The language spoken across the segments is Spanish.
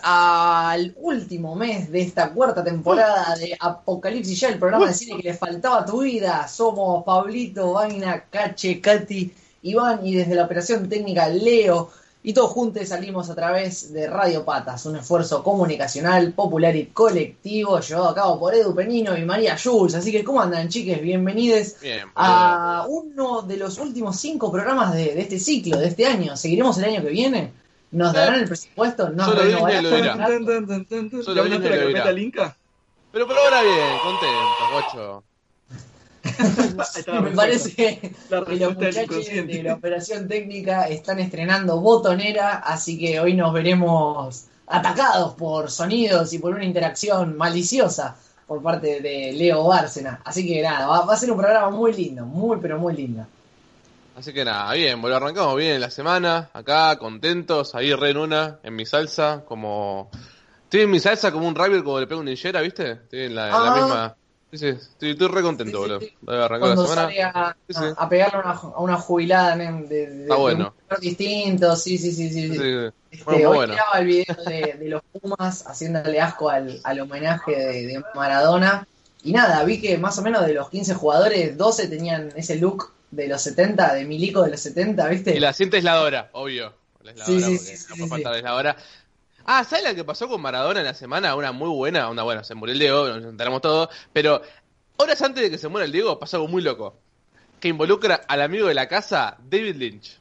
Al último mes de esta cuarta temporada de Apocalipsis Ya, el programa de cine que le faltaba a tu vida. Somos Pablito, Vaina, Cache, Katy, Iván y desde la operación técnica Leo. Y todos juntos salimos a través de Radio Patas, un esfuerzo comunicacional, popular y colectivo llevado a cabo por Edu Penino y María Jules. Así que, ¿cómo andan, chiques? Bienvenidos a uno de los últimos cinco programas de, de este ciclo, de este año. ¿Seguiremos el año que viene? ¿Nos darán el presupuesto? ¿Nos Solo Disney lo dirá. Solo Disney lo dirá. Pero por ahora bien, contento, guacho. Me parece que los muchachos de la operación técnica están estrenando botonera, así que hoy nos veremos atacados por sonidos y por una interacción maliciosa por parte de Leo Bárcena. Así que nada, va, va a ser un programa muy lindo, muy pero muy lindo. Así que nada, bien, bueno, arrancamos bien la semana, acá, contentos, ahí re en una, en mi salsa, como... Estoy en mi salsa como un rabbit como le pego un ninjera, ¿viste? Estoy en la, Ah. misma... Sí, sí, estoy, estoy re contento, boludo. Arrancó la Cuando semana. sale a, Sí, sí. a pegarle una, a una jubilada de, de, Está de bueno. un color distinto, sí, sí, sí, sí. Sí, sí. sí. Este, Bueno, hoy bueno. miraba el video de, de los Pumas haciéndole asco al, al homenaje de, de Maradona. Y nada, vi que más o menos de los 15 jugadores, 12 tenían ese look de los 70, de Milico de los 70, ¿viste? Y la cinta aisladora, obvio. La aisladora, Sí, sí, porque sí, no sí, faltar la aisladora. Ah, ¿sabes la que pasó con Maradona en la semana? Una muy buena, una buena, se murió el Diego, nos enteramos todos, pero horas antes de que se muera el Diego pasó algo muy loco, que involucra al amigo de la casa, David Lynch.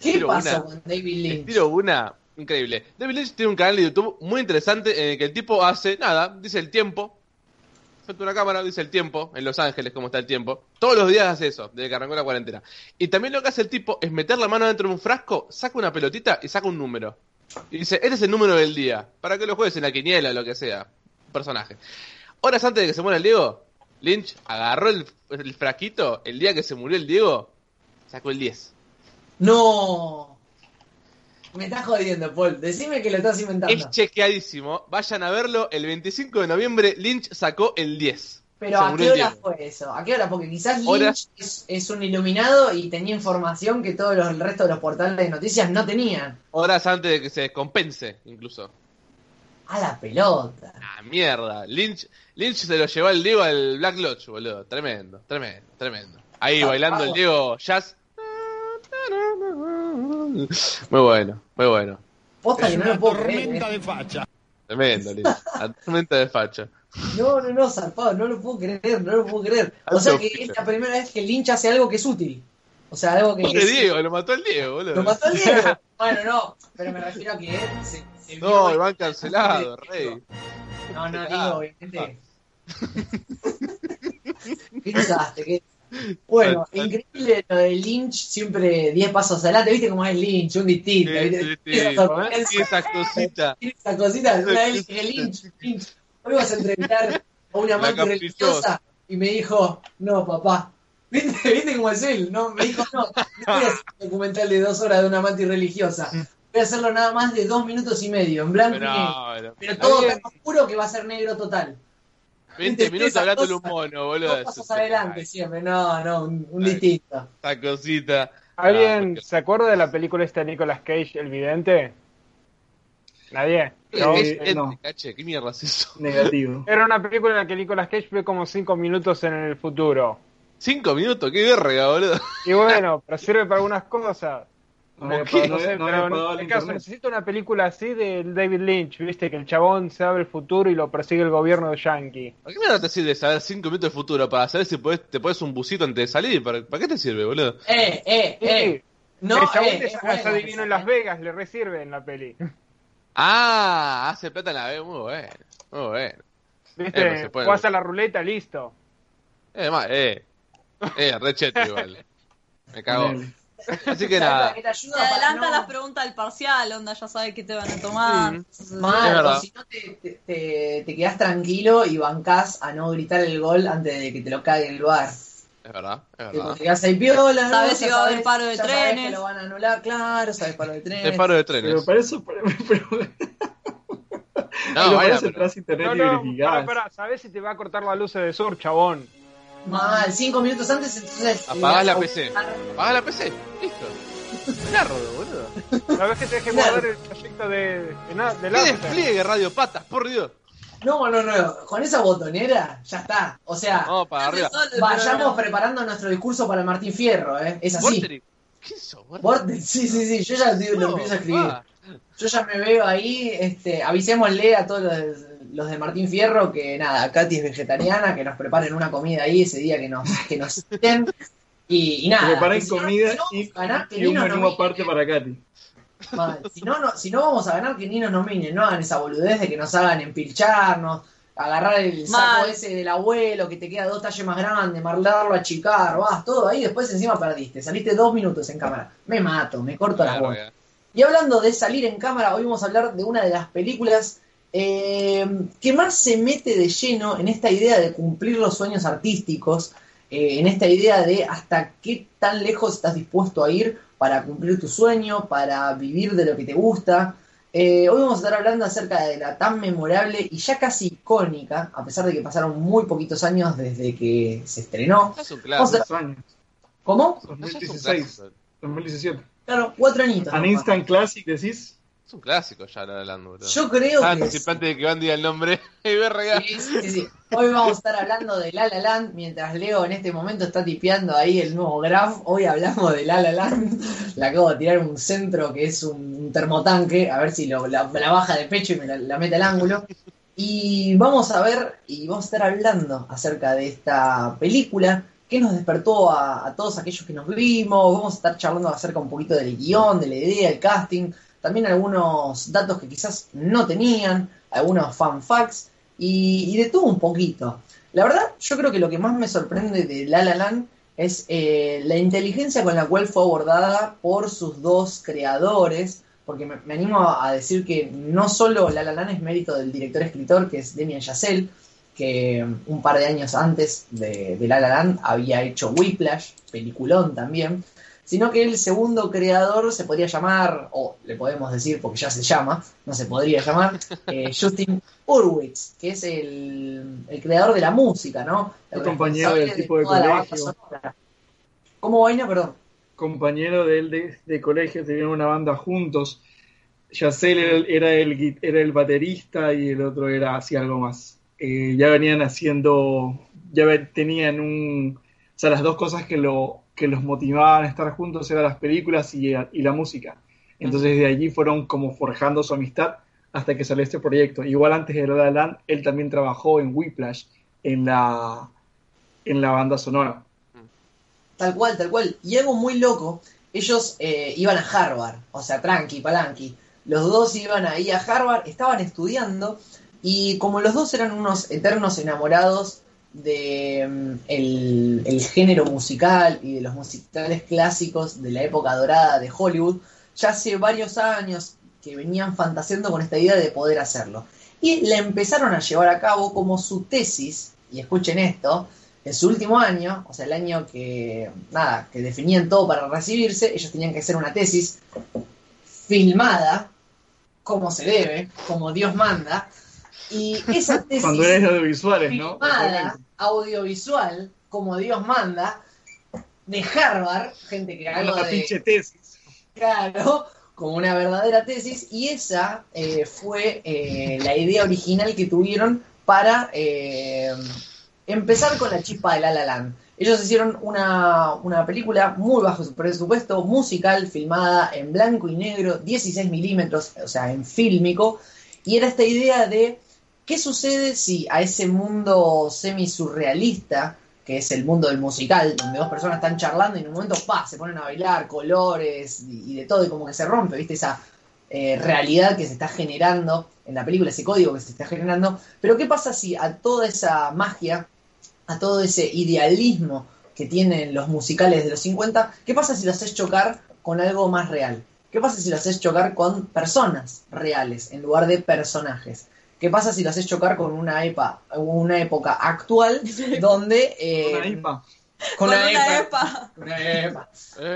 ¿Qué pasó una. con David Lynch? tiro una increíble. David Lynch tiene un canal de YouTube muy interesante en el que el tipo hace, nada, dice el tiempo. Frente a una cámara, dice el tiempo, en Los Ángeles, cómo está el tiempo. Todos los días hace eso, desde que arrancó la cuarentena. Y también lo que hace el tipo es meter la mano dentro de un frasco, saca una pelotita y saca un número. Y dice, este es el número del día, para que lo juegues en la quiniela lo que sea. Personaje. Horas antes de que se muera el Diego, Lynch agarró el, el frasquito, el día que se murió el Diego, sacó el 10. No. Me estás jodiendo, Paul. Decime que lo estás inventando. Es chequeadísimo. Vayan a verlo. El 25 de noviembre, Lynch sacó el 10. Pero ¿a qué el hora fue eso? ¿A qué hora? Porque quizás Lynch es, es un iluminado y tenía información que todos los, el resto de los portales de noticias no tenían. Horas antes de que se descompense, incluso. A la pelota. Ah, mierda. Lynch, Lynch se lo llevó al Diego al Black Lodge, boludo. Tremendo, tremendo, tremendo. Ahí Ah, bailando el. Diego jazz. Muy bueno, muy bueno. Posta que no lo puedo creer. eh. de facha. Tremendo, Lynch. La tormenta de facha. No, no, no, zarpado, no lo puedo creer, no lo puedo creer. O sea que es la primera vez que Lynch hace algo que es útil. O sea, algo que. Pobre que- Diego, lo mató el Diego, boludo. Lo mató el Diego. Bueno, no, pero me refiero a que él se, No, Iván cancelado, rey. No, no, digo, obviamente. ¿Qué desastre? ¿Qué- Bueno, increíble lo de Lynch, siempre 10 pasos adelante, ¿viste cómo es Lynch? Un distinto, Sí, ¿viste? sí, sí. Esa Y cosita. esa cosita, una vez dije, Lynch, Lynch, hoy vas a entrevistar a una caprichosa. religiosa y me dijo, no, papá. ¿Viste, ¿Viste cómo es él? No, me dijo, no, no voy a hacer un documental de dos horas de una amante religiosa. Voy a hacerlo nada más de dos minutos y medio, en blanco y negro. Pero, Pero está todo tan oscuro que va a ser negro total. 20 minutos Esa hablándole un mono, boludo. Dos pasos adelante siempre, no, no, un, un distinto. Esta cosita. ¿Alguien porque- se acuerda de la película esta de Nicolas Cage, El Vidente? ¿Nadie? ¿Qué No. es eh, no. cache? ¿Qué mierda es eso? Negativo. Era una película en la que Nicolas Cage ve como cinco minutos en el futuro. Cinco minutos, qué verga, boludo. Y bueno, pero sirve para algunas cosas. No sé, no pero en el caso necesito una película así de David Lynch, viste, que el chabón se abre el futuro y lo persigue el gobierno de Yankee. ¿Para qué mierda te sirve saber cinco minutos de futuro? Para saber si podés, te pones un busito antes de salir. ¿Para, ¿para qué te sirve, boludo? Eh, eh, eh. No, el chabón eh, te es saca buena ese adivino en Las eh. Vegas, le resirve en la peli. Ah, hace plata en la vez, muy bueno. Muy bueno. Viste, Eh, pues a la ruleta, listo. Eh, más, eh. Eh, re cheto igual. Me cago. Así que ¿Sabes para nada. te ayuda? Te Para adelanta no- las preguntas del parcial, onda, ya sabes qué te van a tomar. Mm. Mal, Es verdad. o si no te, te, te, te quedás tranquilo y bancás a no gritar el gol antes de que te lo cague el bar. Es verdad, es verdad. te ahí piola, ¿no? Sabes si va a haber sabes- paro de sabes trenes. que lo van a anular, claro, sabes paro de trenes. El paro de Pero trenes. para eso, pero, pero, No, pero para eso pero- internet No, no, para, para, ¿sabés si te va a cortar la luz de sur, chabón? Mal, cinco minutos antes, entonces. Apagás la le- PC. Apagás la PC. Listo. Claro, boludo. ¿Sabés que te Claro. guardar el proyecto de, de, na- de ¿Qué despliegue, radio patas? Por Dios. No, no, no. Con esa botonera, ya está. O sea, Vamos para arriba. vayamos preparando nuestro discurso para Martín Fierro, ¿eh? Es así. ¿Qué? Vortex, Sí, sí, sí. Yo ya lo, lo No, empiezo a escribir. Yo ya me veo ahí, este, avisémosle a todos los, los de Martín Fierro que nada, Katy es vegetariana, que nos preparen una comida ahí ese día que nos, que nos. Y, y nada. Preparen no- comida si no y, ganar, y un menú nominen. aparte para Katy. Si no, no, si no vamos a ganar, que ni nos nominen, no hagan esa boludez de que nos hagan empilcharnos, agarrar el saco Mal. ese del abuelo que te queda dos talles más grande, marlarlo, achicar, vas, todo ahí, después encima perdiste, saliste dos minutos en cámara. Me mato, me corto la voz. Verga. Y hablando de salir en cámara, hoy vamos a hablar de una de las películas eh, que más se mete de lleno en esta idea de cumplir los sueños artísticos, eh, en esta idea de hasta qué tan lejos estás dispuesto a ir para cumplir tu sueño, para vivir de lo que te gusta. Eh, hoy vamos a estar hablando acerca de la tan memorable y ya casi icónica, a pesar de que pasaron muy poquitos años desde que se estrenó. Es un clásico. ¿Cómo? No es un 2016, clásico. 2017. Claro, cuatro añitos. An nomás. Instant Classic, decís. Es un clásico ya la hablando, boludo. Yo creo Ah, que... anticipante de que Van diga el nombre. Sí, sí, sí. Hoy vamos a estar hablando de La La Land, mientras Leo en este momento está tipeando ahí el nuevo graph. Hoy hablamos de La La Land. Le acabo de tirar un centro que es un, termotanque, a ver si lo, la, la baja de pecho y me la, la mete al ángulo. Y vamos a ver y vamos a estar hablando acerca de esta película que nos despertó a, a todos aquellos que nos vimos. Vamos a estar charlando acerca un poquito del guion, de la idea, el casting, también algunos datos que quizás no tenían, algunos fan facts y, de todo un poquito. La verdad, yo creo que lo que más me sorprende de La La Land es eh, la inteligencia con la cual fue abordada por sus dos creadores, porque me, animo a, a decir que no solo La La Land es mérito del director-escritor, que es Damien Chazelle, que um, un par de años antes de, de La La Land había hecho Whiplash, peliculón también, sino que el segundo creador se podría llamar, o le podemos decir porque ya se llama, no se podría llamar, eh, Justin Hurwitz, que es el, el creador de la música, ¿no? El compañero del tipo de colegio. ¿Cómo vaina, perdón? Compañero de él de, de colegio, tenían una banda juntos. Yacel era, el- era, el, era el baterista y el otro era hacía algo más. Eh, ya venían haciendo, ya tenían un, o sea, las dos cosas que lo que los motivaban a estar juntos eran las películas y, y la música. Entonces de allí fueron como forjando su amistad hasta que salió este proyecto. Igual antes de La La Land, él también trabajó en Whiplash, en la, en la banda sonora. Tal cual, tal cual. Y algo muy loco, ellos eh, iban a Harvard, o sea, tranqui, palanqui. Los dos iban ahí a Harvard, estaban estudiando, y como los dos eran unos eternos enamorados de mm, el, el género musical y de los musicales clásicos de la época dorada de Hollywood, ya hace varios años que venían fantaseando con esta idea de poder hacerlo. Y la empezaron a llevar a cabo como su tesis, y escuchen esto, en su último año, o sea, el año que, nada, que definían todo para recibirse, ellos tenían que hacer una tesis filmada, como se debe, como Dios manda, y esa tesis Cuando filmada, audiovisual, como Dios manda, de Harvard, gente que algo Una de... pinche tesis. Claro, como una verdadera tesis, y esa eh, fue eh, la idea original que tuvieron para eh, empezar con la chispa de La La Land. Ellos hicieron una, una película muy bajo su presupuesto, musical, filmada en blanco y negro, 16 milímetros, o sea, en fílmico, y era esta idea de qué sucede si a ese mundo semi-surrealista, que es el mundo del musical, donde dos personas están charlando y en un momento ¡pa! se ponen a bailar, colores y, de todo, y como que se rompe, ¿viste? Esa eh, realidad que se está generando en la película, ese código que se está generando. Pero ¿qué pasa si a toda esa magia, a todo ese idealismo que tienen los musicales de los 50, qué pasa si lo haces chocar con algo más real? ¿Qué pasa si lo haces chocar con personas reales en lugar de personajes? ¿Qué pasa si lo haces chocar con una, epa, una época actual donde... eh, Una IPA. con Con una una epa- EPA. una epa.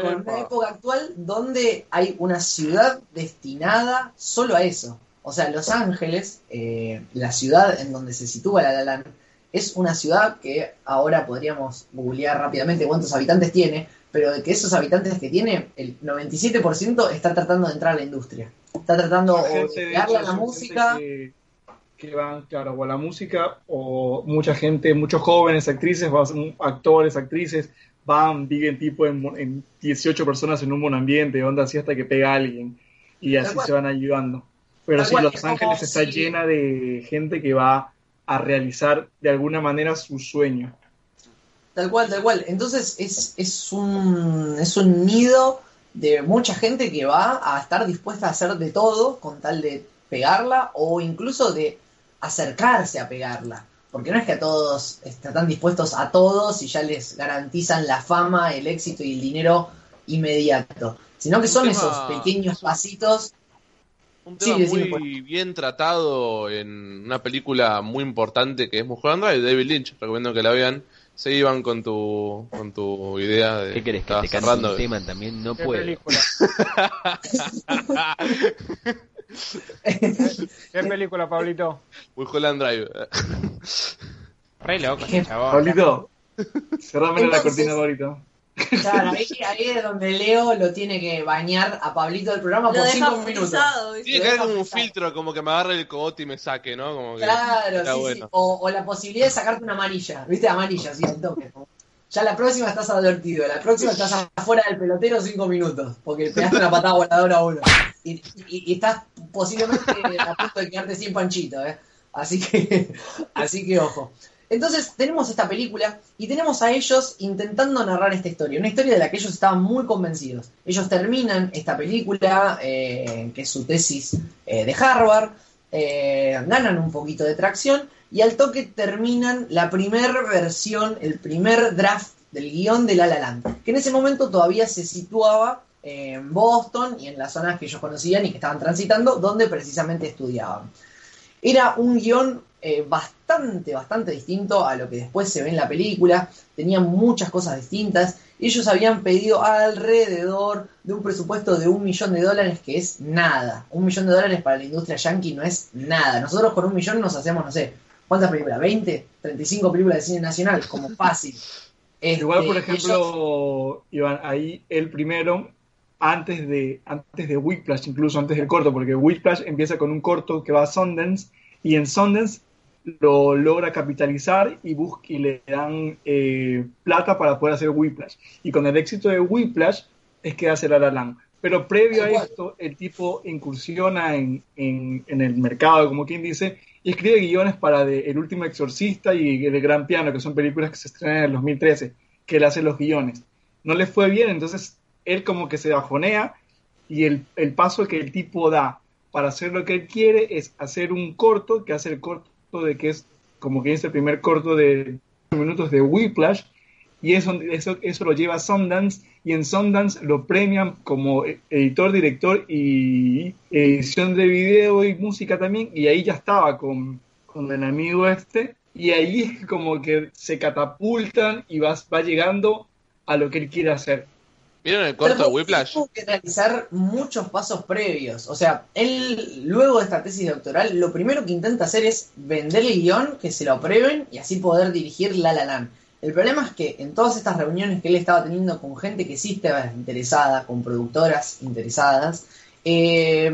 Con una época actual donde hay una ciudad destinada solo a eso. O sea, Los Ángeles, eh, la ciudad en donde se sitúa La La Land, es una ciudad que ahora podríamos googlear rápidamente cuántos habitantes tiene, pero de que esos habitantes que tiene, el 97% está tratando de entrar a la industria. Está tratando de pegarle a la música. Que, que van, claro, o a la música, o mucha gente, muchos jóvenes actrices, actores, actrices, van, viven tipo en, en 18 personas en un buen ambiente, onda así hasta que pega a alguien, y así se van ayudando. Pero sí, Los Ángeles está llena de gente que va a realizar de alguna manera su sueño. Tal cual, tal cual. Entonces es, es, un, es un nido de mucha gente que va a estar dispuesta a hacer de todo con tal de pegarla o incluso de acercarse a pegarla. Porque no es que a todos están dispuestos a todos y ya les garantizan la fama, el éxito y el dinero inmediato, sino que son tema- esos pequeños pasitos. Un Sí, tema decime, muy bien tratado en una película muy importante que es Mulholland Drive, de David Lynch. Recomiendo que la vean. Se iban con tu, con tu idea de ¿Qué querés? Que te cerrando. un tema también? No ¿Qué puedo. película? ¿Qué película, Pablito? Mulholland Drive. Re loco, chabón. Pablito, cerrame la cortina, Pablito. Claro, ahí, ahí es donde Leo lo tiene que bañar a Pablito del programa Lo por deja cinco minutos. frisado, ¿viste? Tiene que haber como un filtro, como que me agarre el cogote y me saque, ¿no? Como que Claro, sí, bueno. sí. O, o la posibilidad de sacarte una amarilla, ¿viste? Amarilla, sí, al toque. Ya la próxima estás advertido, la próxima estás afuera del pelotero cinco minutos, porque pegaste una patada voladora a uno. Y estás posiblemente a punto de quedarte sin panchito, ¿eh? Así que, así que ojo. Entonces tenemos esta película y tenemos a ellos intentando narrar esta historia, una historia de la que ellos estaban muy convencidos. Ellos terminan esta película, eh, que es su tesis eh, de Harvard, eh, ganan un poquito de tracción y al toque terminan la primer versión, el primer draft del guion de La La Land, que en ese momento todavía se situaba en Boston y en las zonas que ellos conocían y que estaban transitando, donde precisamente estudiaban. Era un guion eh, bastante, bastante distinto a lo que después se ve en la película, tenía muchas cosas distintas. Ellos habían pedido alrededor de un presupuesto de un millón de dólares, que es nada. Un millón de dólares para la industria yankee no es nada. Nosotros con un millón nos hacemos, no sé, ¿cuántas películas? ¿20? ¿35 películas de cine nacional? Como fácil. Igual, por Este, ellos- ejemplo, Iván, ahí el primero, antes de, antes de Whiplash, incluso antes del corto, porque Whiplash empieza con un corto que va a Sundance, y en Sundance lo logra capitalizar y, bus- y le dan eh, plata para poder hacer Whiplash. Y con el éxito de Whiplash es que hace La La Land. Pero previo a esto, el tipo incursiona en, en- en el mercado, como quien dice, y escribe guiones para El último exorcista y El gran piano, que son películas que se estrenan en el 2013, que él hace los guiones. No le fue bien, entonces él como que se bajonea y el, el paso que el tipo da para hacer lo que él quiere es hacer un corto, que hace el corto de que es como que es el primer corto de minutos de Whiplash, y eso, eso, eso lo lleva a Sundance, y en Sundance lo premian como editor, director y edición de video y música también, y ahí ya estaba con, con el amigo este, y ahí es como que se catapultan y vas, va llegando a lo que él quiere hacer. ¿Vieron el corto de Pero Whiplash? Tuvo que realizar muchos pasos previos. O sea, él, luego de esta tesis doctoral, lo primero que intenta hacer es vender el guion, que se lo aprueben y así poder dirigir La La Land. El problema es que en todas estas reuniones que él estaba teniendo con gente que sí estaba interesada, con productoras interesadas, eh,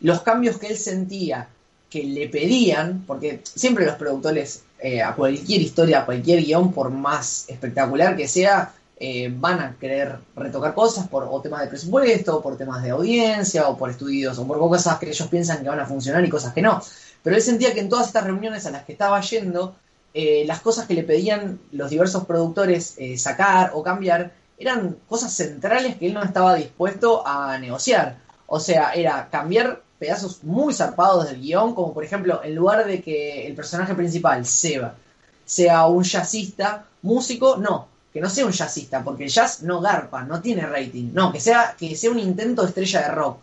los cambios que él sentía que le pedían, porque siempre los productores eh, a cualquier historia, a cualquier guion, por más espectacular que sea, eh, van a querer retocar cosas por o temas de presupuesto, por temas de audiencia, o por estudios, o por cosas que ellos piensan que van a funcionar y cosas que no. Pero él sentía que en todas estas reuniones a las que estaba yendo, eh, las cosas que le pedían los diversos productores eh, sacar o cambiar eran cosas centrales que él no estaba dispuesto a negociar. O sea, era cambiar pedazos muy zarpados del guion, como por ejemplo, en lugar de que el personaje principal, Seba, sea un jazzista, músico, no, que no sea un jazzista, porque el jazz no garpa, no tiene rating, no, que sea, que sea un intento de estrella de rock.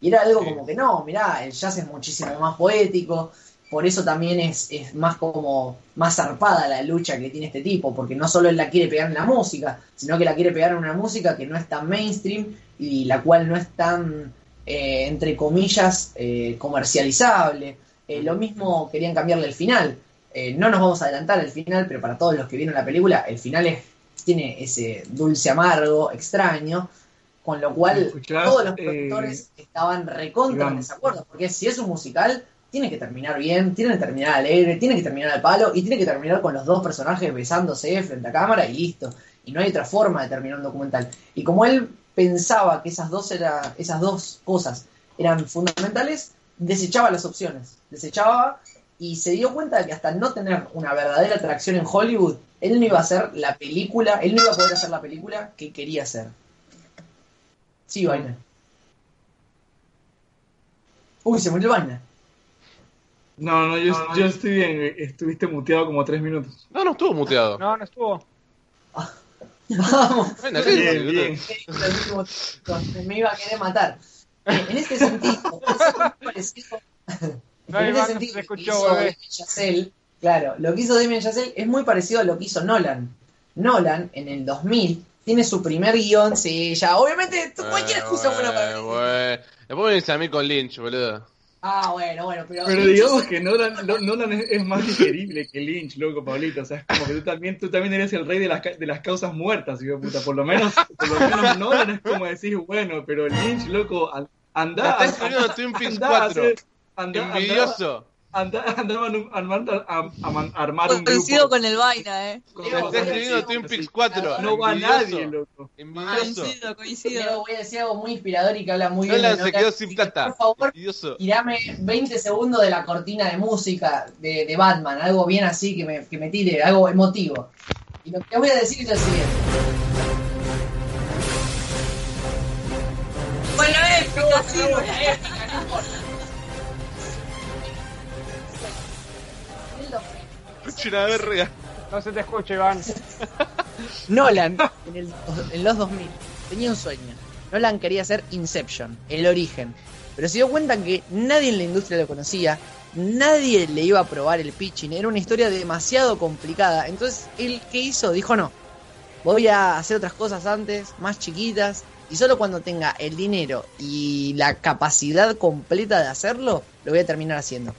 Y era algo como que no, mirá, el jazz es muchísimo más poético, por eso también es, es más como más zarpada la lucha que tiene este tipo, porque no solo él la quiere pegar en la música, sino que la quiere pegar en una música que no es tan mainstream y la cual no es tan, eh, entre comillas, eh, comercializable. Eh, lo mismo querían cambiarle el final. Eh, no nos vamos a adelantar el final, pero para todos los que vieron la película, el final es, tiene ese dulce amargo extraño, con lo cual todos los productores estaban recontra en desacuerdo, porque si es un musical, tiene que terminar bien, tiene que terminar alegre, tiene que terminar al palo y tiene que terminar con los dos personajes besándose frente a cámara y listo. Y no hay otra forma de terminar un documental. Y como él pensaba que esas dos, era, esas dos cosas eran fundamentales, desechaba las opciones. Desechaba y se dio cuenta de que hasta no tener una verdadera atracción en Hollywood, él no iba a hacer la película, él no iba a poder hacer la película que quería hacer. Sí, vaina. Uy, se murió vaina. No, no, yo, yo estoy bien. Estuviste muteado como tres minutos. No, no estuvo muteado. No, no estuvo. Vamos. Bueno, ¿qué Bien, bien. me iba a querer matar. Eh, En este sentido, es muy parecido- No, en este Iván, no sentido, se lo que escuchó, hizo Chazelle, claro, lo que hizo Damien Chazelle es muy parecido a lo que hizo Nolan. Nolan, en el 2000, tiene su primer guion, sí, ya, obviamente, cualquier Eh, excusa buena para bueno. Después me dice a mí con Lynch, boludo. Ah, bueno, bueno, pero... Pero digamos que Nolan, Nolan es, es más digerible que Lynch, loco, Pablito. O sea, es como que tú también, tú también eres el rey de las, ca- de las causas muertas, hijo de puta. Por lo menos, por lo menos Nolan es como decir, bueno, pero Lynch, loco, an- anda, Está escribiendo Twin Peaks anda a 4. hacer- anda- anda- Envidioso. Andaban un- armando- a, armar un Coincido grupo. con el vaina, eh. con- Está con- escribiendo Twin. Peaks 4. No va nadie, loco. Coincido, coincido. voy a decir algo muy inspirador y que habla muy bien se quedó sin plata. Por favor, Envidioso. tirame 20 segundos de la cortina de música de, de Batman, algo bien así que me, que me tire, algo emotivo. Y lo que voy a decir es lo siguiente. Bueno, épica, sí, Bueno, bueno. épica, no importa. Escucha una verga. No se te escucha, Iván. Nolan, en, el- en los 2000, tenía un sueño. Nolan quería hacer Inception, el origen. Pero se dio cuenta que nadie en la industria lo conocía, nadie le iba a probar el pitching, era una historia demasiado complicada. Entonces, él, ¿qué hizo? Dijo no. Voy a hacer otras cosas antes, más chiquitas, y solo cuando tenga el dinero y la capacidad completa de hacerlo, lo voy a terminar haciendo.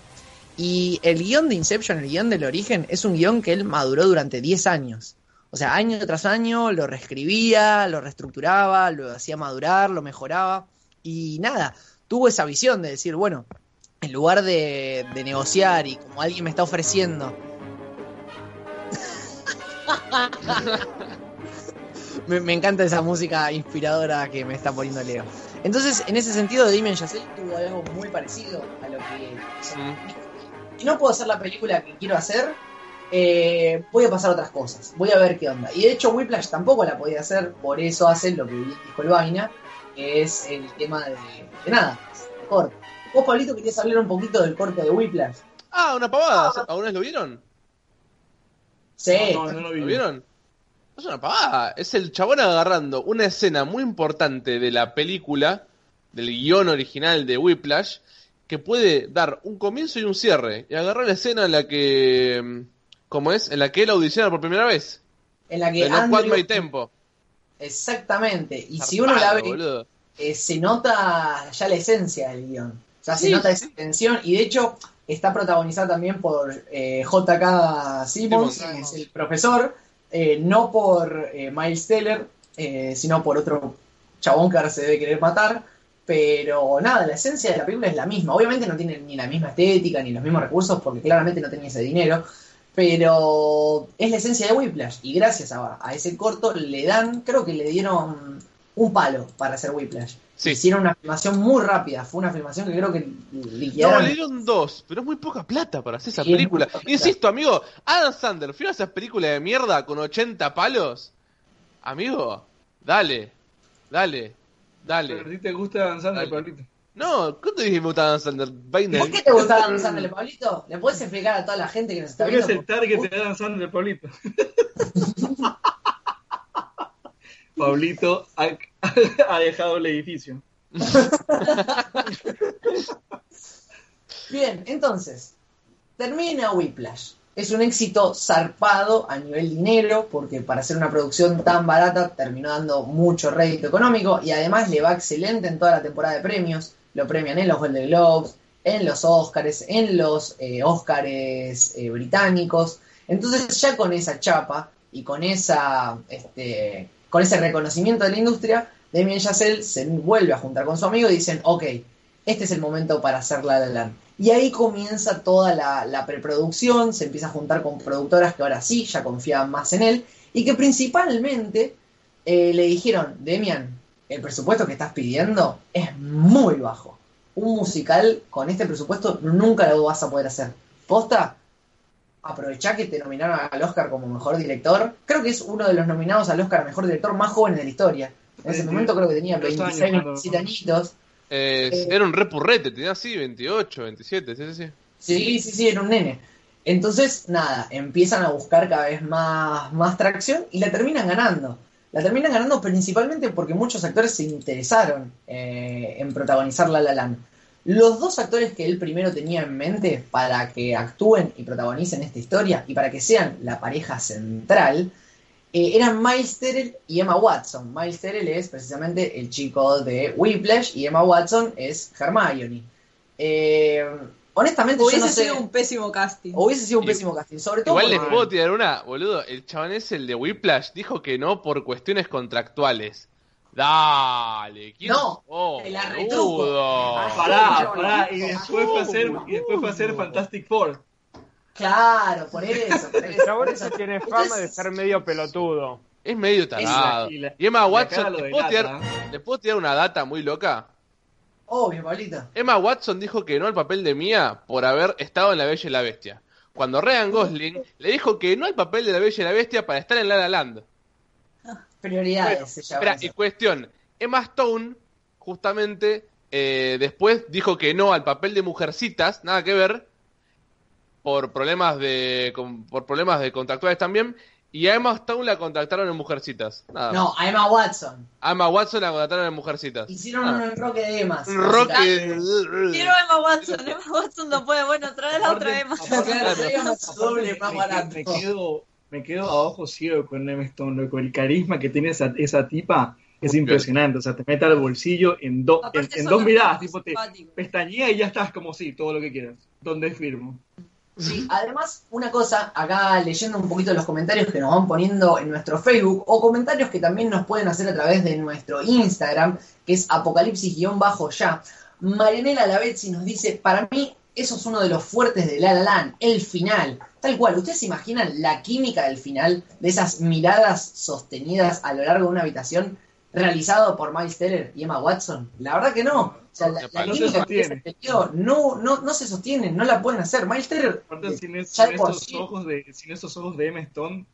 Y el guion de Inception, el guion del origen, es un guion que él maduró durante 10 años. O sea, año tras año lo reescribía, lo reestructuraba, lo hacía madurar, lo mejoraba. Y nada, tuvo esa visión de decir, bueno, en lugar de, negociar y como alguien me está ofreciendo... me, encanta esa música inspiradora que me está poniendo Leo. Entonces, en ese sentido, Damien Chazelle tuvo algo muy parecido a lo que no puedo hacer la película que quiero hacer, eh, voy a pasar otras cosas. Voy a ver qué onda. Y de hecho, Whiplash tampoco la podía hacer, por eso hacen lo que dijo el Vaina, que es el tema de, de nada, el corte. Vos, Pablito, querías hablar un poquito del corte de Whiplash. Ah, una pavada. ¿Alguna vez lo vieron? Sí, No, no, no lo vi. ¿Lo vieron? Es una pavada. Es el chabón agarrando una escena muy importante de la película, del guion original de Whiplash, que puede dar un comienzo y un cierre. Y agarró la escena en la que. mm, ¿Cómo es? En la que él audiciona por primera vez. en la que Quad Andrew- My Tempo. Exactamente. Y si uno la ve, eh, se nota ya la esencia del guion. O sea, se nota sí. esa tensión y de hecho está protagonizada también por eh, J.K. Simmons, Simmons. que es el profesor, eh, no por eh, Miles Teller, eh, sino por otro chabón que ahora se debe querer matar. Pero nada, la esencia de la película es la misma. Obviamente no tiene ni la misma estética ni los mismos recursos porque claramente no tenía ese dinero. Pero es la esencia de Whiplash. Y gracias a, a ese corto le dan, creo que le dieron un palo para hacer Whiplash. Sí. Hicieron una filmación muy rápida. Fue una filmación que creo que No, liquidaron. le dieron dos, pero es muy poca plata para hacer esa Sí, película. Insisto, amigo, Adam Sandler, ¿fui a esas películas de mierda con 80 palos? Amigo, dale, dale, Pero a dale. ti te gusta Dale. el Pablito. No, ¿cuánto dije que me gusta Adam Sandler? ¿Por qué te gustaba Dan Sandler, Pablito? ¿Le puedes explicar a toda la gente que nos está viendo? el target de Adam Sandler, Pablito. Pablito ha, ha dejado el edificio. Bien, entonces, termina Whiplash. Es un éxito zarpado a nivel dinero, porque para hacer una producción tan barata terminó dando mucho rédito económico y además le va excelente en toda la temporada de premios. Lo premian en los Golden Globes, en los Oscars, en los eh, Oscars eh, británicos. Entonces ya con esa chapa y con esa este, con ese reconocimiento de la industria, Damien Chazelle se vuelve a juntar con su amigo y dicen, ok, este es el momento para hacer La La Land. Y ahí comienza toda la, la preproducción, se empieza a juntar con productoras que ahora sí ya confiaban más en él y que principalmente eh, le dijeron, Demian, el presupuesto que estás pidiendo es muy bajo. Un musical con este presupuesto nunca lo vas a poder hacer. Posta, aprovechá que te nominaron al Oscar como mejor director. Creo que es uno de los nominados al Oscar mejor director más jóvenes de la historia. En ese momento creo que tenía los años 26, cuando- 27 añitos. Eh, era un repurrete, tenía así 28, 27, sí, sí, sí. Sí, sí, sí, era un nene. Entonces, nada, empiezan a buscar cada vez más, más tracción y la terminan ganando. La terminan ganando principalmente porque muchos actores se interesaron eh, en protagonizar La La Land. Los dos actores que él primero tenía en mente para que actúen y protagonicen esta historia y para que sean la pareja central eh, eran Miles Terrell y Emma Watson. Miles Terrell es precisamente el chico de Whiplash y Emma Watson es Hermione. Eh, honestamente, yo Hubiese sé. sido un pésimo casting. Hubiese sido un Y- pésimo casting. Sobre todo Igual les puedo tirar una, boludo. El chabón es el de Whiplash, dijo que no por cuestiones contractuales. Dale, ¿quién No, sos, te la boludo? retruco. Pará, pará, y después fue a hacer, y después fue a hacer Fantastic Four. Claro, por eso. Por El eso, chabón ese tiene fama de ser medio pelotudo. Es medio tarado. y la- Y Emma Watson, cara lo ¿le puedo, tirar, ¿le puedo tirar una data muy loca? Obvio, Pablito. Emma Watson dijo que no al papel de Mia por haber estado en La Bella y la Bestia. Cuando Ryan Gosling le dijo que no al papel de La Bella y la Bestia para estar en La La Land. Prioridades. se llama Espera, y cuestión, Emma Stone justamente eh, después dijo que no al papel de Mujercitas, nada que ver, por problemas de con- por problemas de contractuales también, y a Emma Stone la contactaron en Mujercitas. Nada. No, a Emma Watson. A Emma Watson la contrataron en Mujercitas. Hicieron Nada. un enroque de. Un rock Quiero a Emma Watson. Emma Watson no puede. Bueno, trae la otra Emma. doble me- más barato. Me quedo, me quedo a ojo ciego con Emma Stone, loco. El carisma que tiene esa, esa tipa es impresionante. O sea, te mete al bolsillo en, do- en, dos miradas. Tipo, te pestañea y ya estás como sí, todo lo que quieras. ¿Dónde firmo? Sí, además, una cosa, acá leyendo un poquito los comentarios que nos van poniendo en nuestro Facebook, o comentarios que también nos pueden hacer a través de nuestro Instagram, que es apocalipsis-ya. Marianela Lavezzi nos dice, para mí, eso es uno de los fuertes de La La Land, el final. Tal cual, ¿ustedes se imaginan la química del final? De esas miradas sostenidas a lo largo de una habitación, realizado por Miles Teller y Emma Watson. La verdad que no. O sea, la, la No se química que se no, no, no se sostiene, no la pueden hacer. Miles Teller Aparte, sin, es- sin estos sí. ojos de, sin estos ojos de Emma Stone,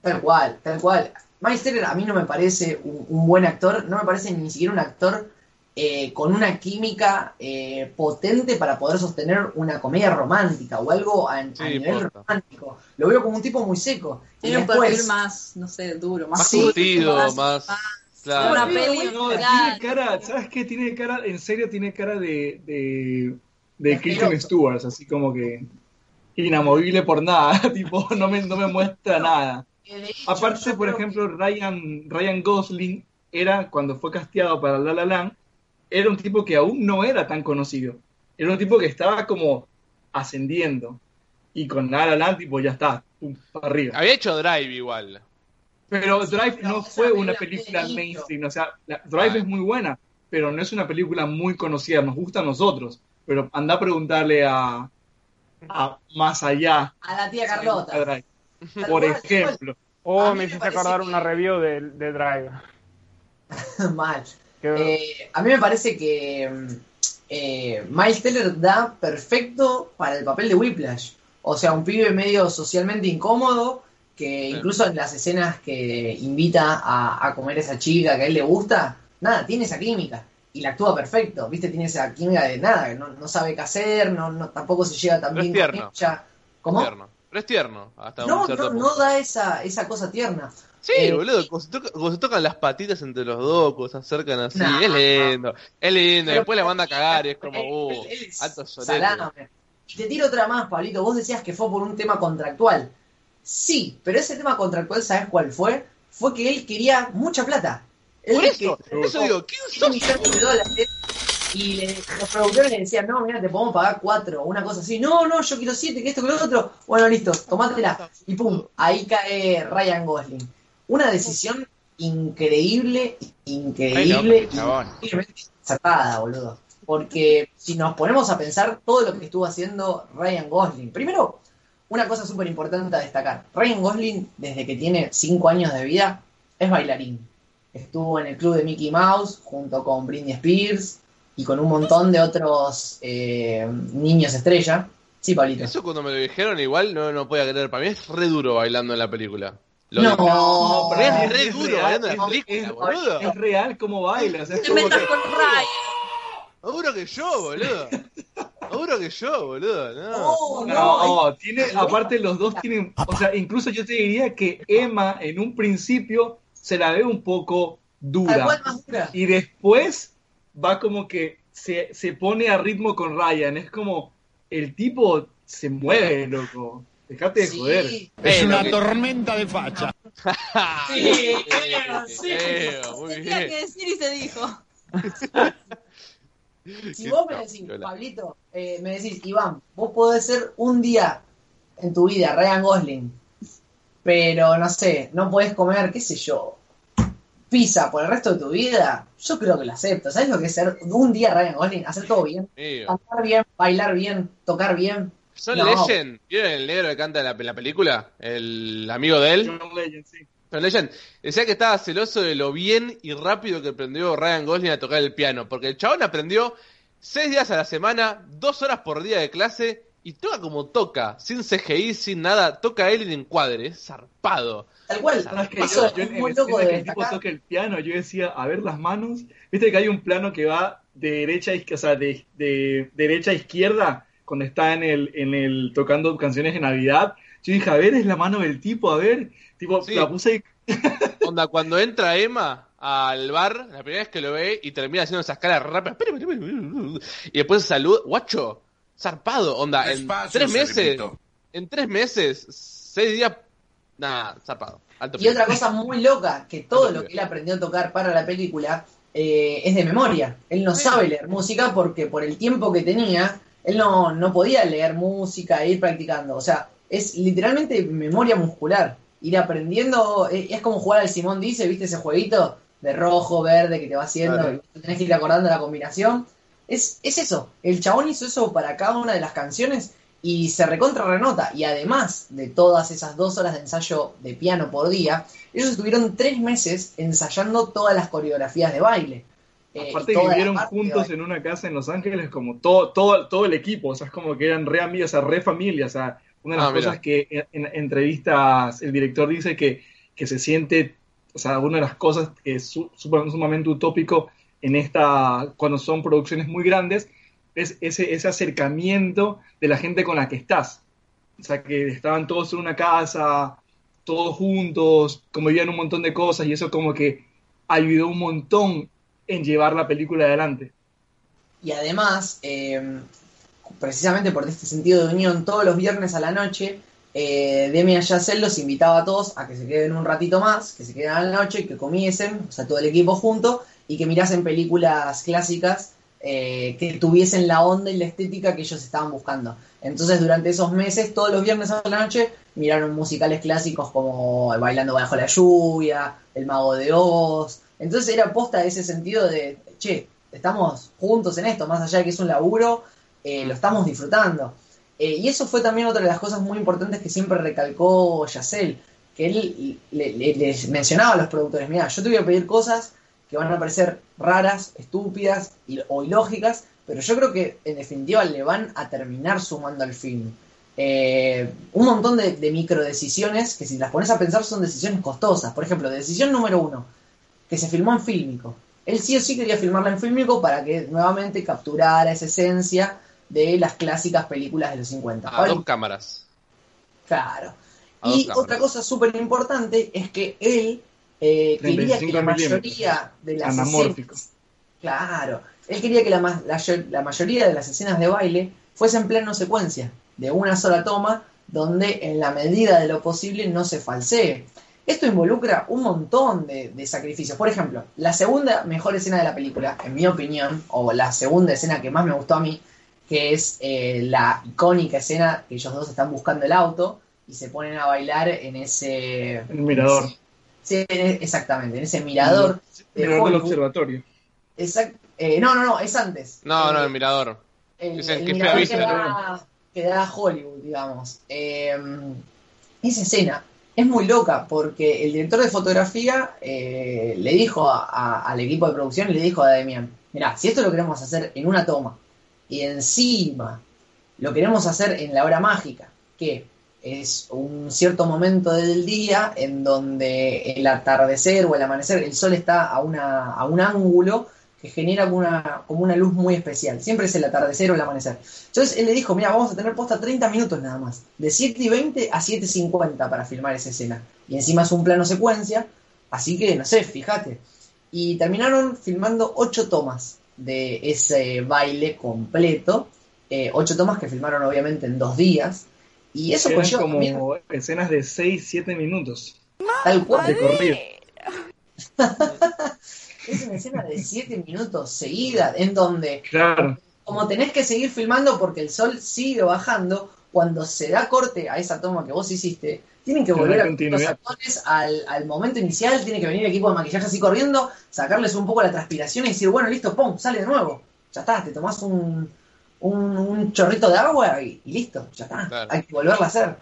Tal cual, tal cual. Miles Teller a mí no me parece un, un buen actor, no me parece ni siquiera un actor eh, con una química eh, potente para poder sostener una comedia romántica o algo a, a Sí, nivel romántico. Lo veo como un tipo muy seco. Y Tiene un después, perfil más, no sé, duro. Más, Más curtido, más- más... más- Claro. Una peli. No, tiene cara, ¿sabes qué? Tiene cara, en serio tiene cara de, de, de Kristen. Stewart, así como que inamovible por nada, tipo, no me, no me muestra nada. hecho, Aparte, por ejemplo, Ryan, Ryan Gosling era, cuando fue casteado para La La Land, era un tipo que aún no era tan conocido. Era un tipo que estaba como ascendiendo. Y con La La Land, tipo, ya está, pum, para arriba. Había hecho Drive igual. Pero Drive no fue una película mainstream. O sea, la- Drive Ah. es muy buena, pero no es una película muy conocida. Nos gusta a nosotros. Pero anda a preguntarle a, a más allá. A la tía Carlota. Por ejemplo. Oh, me me hiciste acordar que- una review de, de Drive. Mal. Eh, a mí me parece que mm, eh, Miles Teller da perfecto para el papel de Whiplash. O sea, un pibe medio socialmente incómodo, que incluso en las escenas que invita a, a comer esa chica que a él le gusta, nada, tiene esa química. Y la actúa perfecto, ¿viste? Tiene esa química de nada, que no, no sabe qué hacer, no, no, tampoco se lleva tan Pero bien es con ella. ¿Cómo? Tierno. Pero es tierno, hasta No, un no, punto. no da esa, esa cosa tierna. Sí, Eh, boludo, cuando se, toca- cuando se tocan las patitas entre los dos, cuando se acercan así, Nah. es lindo, es lindo, Pero- después le manda a cagar y es como, uh, alto salame. Y te tiro otra más, Pablito. Vos decías que fue por un tema contractual. Sí, pero ese tema contractual, ¿sabes cuál fue? Fue que él quería mucha plata. Él Por eso, por eso digo, ¿quién 100 sos? millones de dólares y le- los productores le decían, no, mira, te podemos pagar cuatro, una cosa así. No, no, yo quiero siete, que esto, que lo otro. Bueno, listo, tomátela. Y pum, ahí cae Ryan Gosling. Una decisión increíble, Re increíble, increíblemente acertada, boludo. Porque si nos ponemos a pensar todo lo que estuvo haciendo Ryan Gosling, primero, una cosa súper importante a destacar. Ryan Gosling, desde que tiene 5 años de vida, es bailarín. Estuvo en el club de Mickey Mouse junto con Britney Spears y con un montón de otros eh, niños estrella. Sí, Pablito. Eso cuando me lo dijeron igual no, no podía creer, para mí es re duro bailando en la película. Lo No, no, pero es re es duro real, bailando en la película, es- boludo. Es real como baila. O sea, es Te como metas que- con. Más duro que yo, boludo. Más duro que yo, boludo. No. No, No, no, tiene, aparte los dos tienen, o sea, incluso yo te diría que Emma en un principio se la ve un poco dura más dura. y después va como que se, se pone a ritmo con Ryan, es como el tipo se mueve, loco, dejate de Sí, joder. Es una tormenta de facha. Sí, sí. Feo, muy Se tenía que bien. decir y se dijo. Si vos me decís, Pablito, eh, me decís, Iván, vos podés ser un día en tu vida Ryan Gosling, pero no sé, no podés comer, qué sé yo, pizza por el resto de tu vida, yo creo que lo acepto. ¿Sabes lo que es ser un día Ryan Gosling? Hacer todo bien, cantar bien, bailar bien, tocar bien. Son No. Legend. ¿Vieron el negro que canta la, la película? El amigo de él. John Legend, sí. John Legend. Decía que estaba celoso de lo bien y rápido que aprendió Ryan Gosling a tocar el piano. Porque el chabón aprendió seis días a la semana, dos horas por día de clase y toca como toca, sin CGI, sin nada. Toca él en encuadre, es zarpado. Tal cual, ¿Sabes que eso yo, yo es muy loco de que el tipo toca el piano, yo decía, a ver las manos. Viste que hay un plano que va de derecha a izquierda, o sea, de, de derecha a izquierda, cuando está en el, en el tocando canciones de Navidad. Yo dije, a ver, es la mano del tipo, a ver. Tipo, Sí. la puse Onda, cuando entra Emma al bar, la primera vez que lo ve y termina haciendo esas caras rápidas. Y después saluda. Guacho, zarpado. Onda, en tres meses. En tres meses, seis días. Nada, zarpado. Alto Y otra cosa muy loca, que todo lo que él aprendió a tocar para la película eh, es de memoria. Él no sabe leer música porque por el tiempo que tenía, él no, no podía leer música e ir practicando. O sea, es literalmente memoria muscular. Ir aprendiendo, eh, es como jugar al Simón dice, ¿viste ese jueguito? De rojo, verde, que te va haciendo, Claro. y tenés que ir acordando la combinación. Es, es eso, el chabón hizo eso para cada una de las canciones y se recontra renota. Y además de todas esas dos horas de ensayo de piano por día, ellos estuvieron tres meses ensayando todas las coreografías de baile. Eh, Aparte vivieron juntos en una casa en Los Ángeles como todo, todo, todo el equipo, o sea, es como que eran re amigos, o sea, re familia, o sea, una de las Ah, cosas que en, en entrevistas el director dice que, que se siente, o sea, una de las cosas que es su- suma- sumamente utópico en esta, cuando son producciones muy grandes, es ese, ese acercamiento de la gente con la que estás. O sea, que estaban todos en una casa, todos juntos, convivían un montón de cosas y eso como que ayudó un montón en llevar la película adelante. Y además, eh, precisamente por este sentido de unión, todos los viernes a la noche, eh, Demi Chazelle los invitaba a todos a que se queden un ratito más, que se queden a la noche, que comiesen, o sea, todo el equipo junto, y que mirasen películas clásicas eh, que tuviesen la onda y la estética que ellos estaban buscando. Entonces, durante esos meses, todos los viernes a la noche, miraron musicales clásicos como Bailando bajo la lluvia, El Mago de Oz. Entonces, era posta ese sentido de, che, estamos juntos en esto, más allá de que es un laburo, eh, lo estamos disfrutando. Eh, y eso fue también otra de las cosas muy importantes que siempre recalcó Yacel, que él le- mencionaba a los productores, mira, yo te voy a pedir cosas que van a parecer raras, estúpidas o ilógicas, pero yo creo que en definitiva le van a terminar sumando al film. Eh, un montón de, de micro decisiones que si las pones a pensar son decisiones costosas. Por ejemplo, decisión número uno, que se filmó en fílmico. Él sí o sí quería filmarla en fílmico para que nuevamente capturara esa esencia de las clásicas películas de los 50. A dos cámaras. Claro. A Y cámaras. otra cosa súper importante es que él eh, quería que 35 la mayoría de las Anamórfico. escenas, claro, él quería que la, la mayoría de las escenas de baile fuesen plano secuencia, de una sola toma, donde en la medida de lo posible no se falsee. Esto involucra un montón de, de sacrificios. Por ejemplo, la segunda mejor escena de la película, en mi opinión, o la segunda escena que más me gustó a mí, que es eh, la icónica escena que ellos dos están buscando el auto y se ponen a bailar en ese... El mirador. Sí, en- exactamente, en ese mirador. de Mirador del observatorio. Exact- eh, no, no, no, es antes. No, Eh, no, el mirador. el, Dicen el que mirador que da, que da a Hollywood, digamos. Eh, esa escena es muy loca porque el director de fotografía eh, le dijo a- a- al equipo de producción, le dijo a Demian, mirá, si esto lo queremos hacer en una toma y encima lo queremos hacer en la hora mágica, que es un cierto momento del día en donde el atardecer o el amanecer, el sol está a, una, a un ángulo que genera una, como una luz muy especial. Siempre es el atardecer o el amanecer. Entonces él le dijo, mira, vamos a tener posta 30 minutos nada más, de 7 y 20 a 7 y 50 para filmar esa escena. Y encima es un plano secuencia, así que no sé, fíjate. Y terminaron filmando 8 tomas de ese baile completo, 8 tomas que filmaron obviamente en dos días. Y eso conlleva como también, escenas de 6, 7 minutos tal cual, de corrido. es una escena de 7 minutos seguida, en donde Claro. como tenés que seguir filmando porque el sol sigue bajando, cuando se da corte a esa toma que vos hiciste, tienen que volver a los actores al, al momento inicial, tiene que venir el equipo de maquillaje así corriendo, sacarles un poco la transpiración y decir, bueno, listo, pum, sale de nuevo. Ya está, te tomás un, un, un chorrito de agua y, y listo, ya está, Claro. hay que volverla a hacer.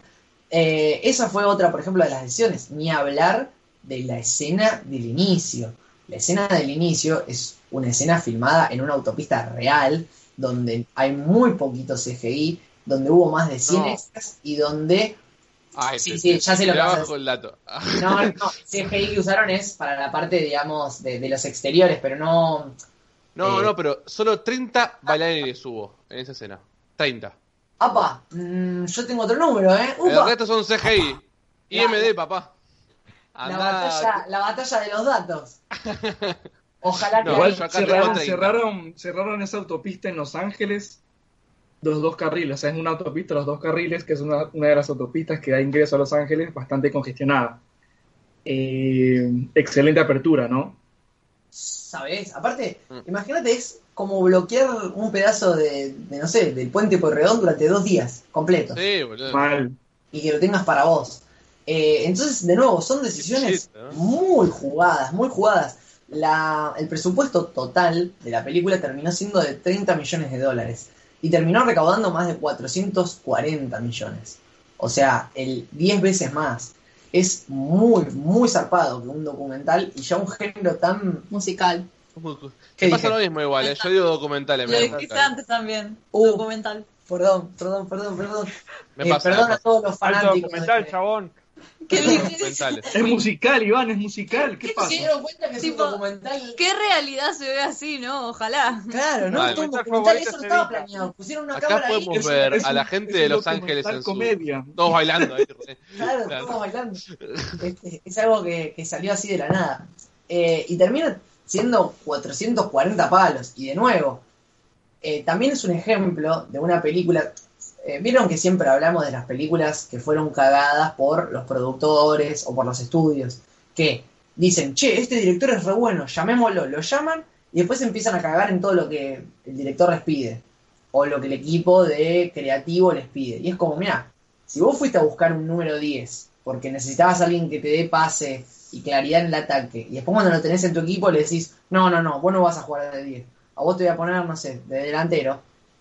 Eh, esa fue otra, por ejemplo, de las decisiones, ni hablar de la escena del inicio. La escena del inicio es una escena filmada en una autopista real, donde hay muy poquito CGI, donde hubo más de 100 No. extras y donde Ay, Sí, te- sí, te- ya sé lo que el dato. no, no, CGI que usaron es para la parte, digamos, de, de los exteriores, pero no. No, Eh. no, pero solo 30 bailarines hubo en esa escena. 30. ¡Apa! mm, yo tengo otro número, ¿eh? El ¡Upa! resto son CGI. IMD, papá. La batalla, la batalla de los datos. Ojalá que. Igual cerraron, 30. cerraron, cerraron esa autopista en Los Ángeles, los dos carriles, o sea, es una autopista, los dos carriles, que es una, una de las autopistas que da ingreso a Los Ángeles, bastante congestionada. Eh, excelente apertura, ¿no? ¿Sabes? Aparte, Mm. imagínate, es como bloquear un pedazo de, de, no sé, del puente Porredón durante dos días completos. Sí, boludo. Mal. y que lo tengas para vos. Eh, entonces, de nuevo, son decisiones muy jugadas, muy jugadas. La, el presupuesto total de la película terminó siendo de 30 millones de dólares y terminó recaudando más de 440 millones. O sea, el 10 veces más. Es muy, muy zarpado que un documental y ya un género tan... Musical. ¿Qué pasa lo mismo igual, eh. yo digo documentales. Lo me dijiste antes también. Uh. Documental. Perdón, perdón, perdón, perdón. Me Eh, pasa, perdón me a todos los fanáticos. documental, de- chabón. ¿Qué, pasa. li- Documentales. Es musical, Iván, es musical. ¿Qué pasa? ¿Se dieron cuenta que es Tipo, un documental? qué realidad se ve así, ¿no? Ojalá. Claro, no Vale. es un Documental eso no estaba planeado. Pusieron una Acá cámara podemos ver es a la gente de Los Ángeles en su... comedia. Todos bailando ahí. Claro, Claro. todos bailando. Este, es algo que, que salió así de la nada. Eh, y termina siendo 440 palos. Y de nuevo, eh, también es un ejemplo de una película. Eh, Vieron que siempre hablamos de las películas que fueron cagadas por los productores o por los estudios. Que dicen, che, este director es re bueno, llamémoslo. Lo llaman y después empiezan a cagar en todo lo que el director les pide, o lo que el equipo de creativo les pide. Y es como, mira, si vos fuiste a buscar un número 10 porque necesitabas a alguien que te dé pase y claridad en el ataque, y después cuando lo tenés en tu equipo le decís, no, no, no, vos no vas a jugar de 10, a vos te voy a poner, no sé, de delantero,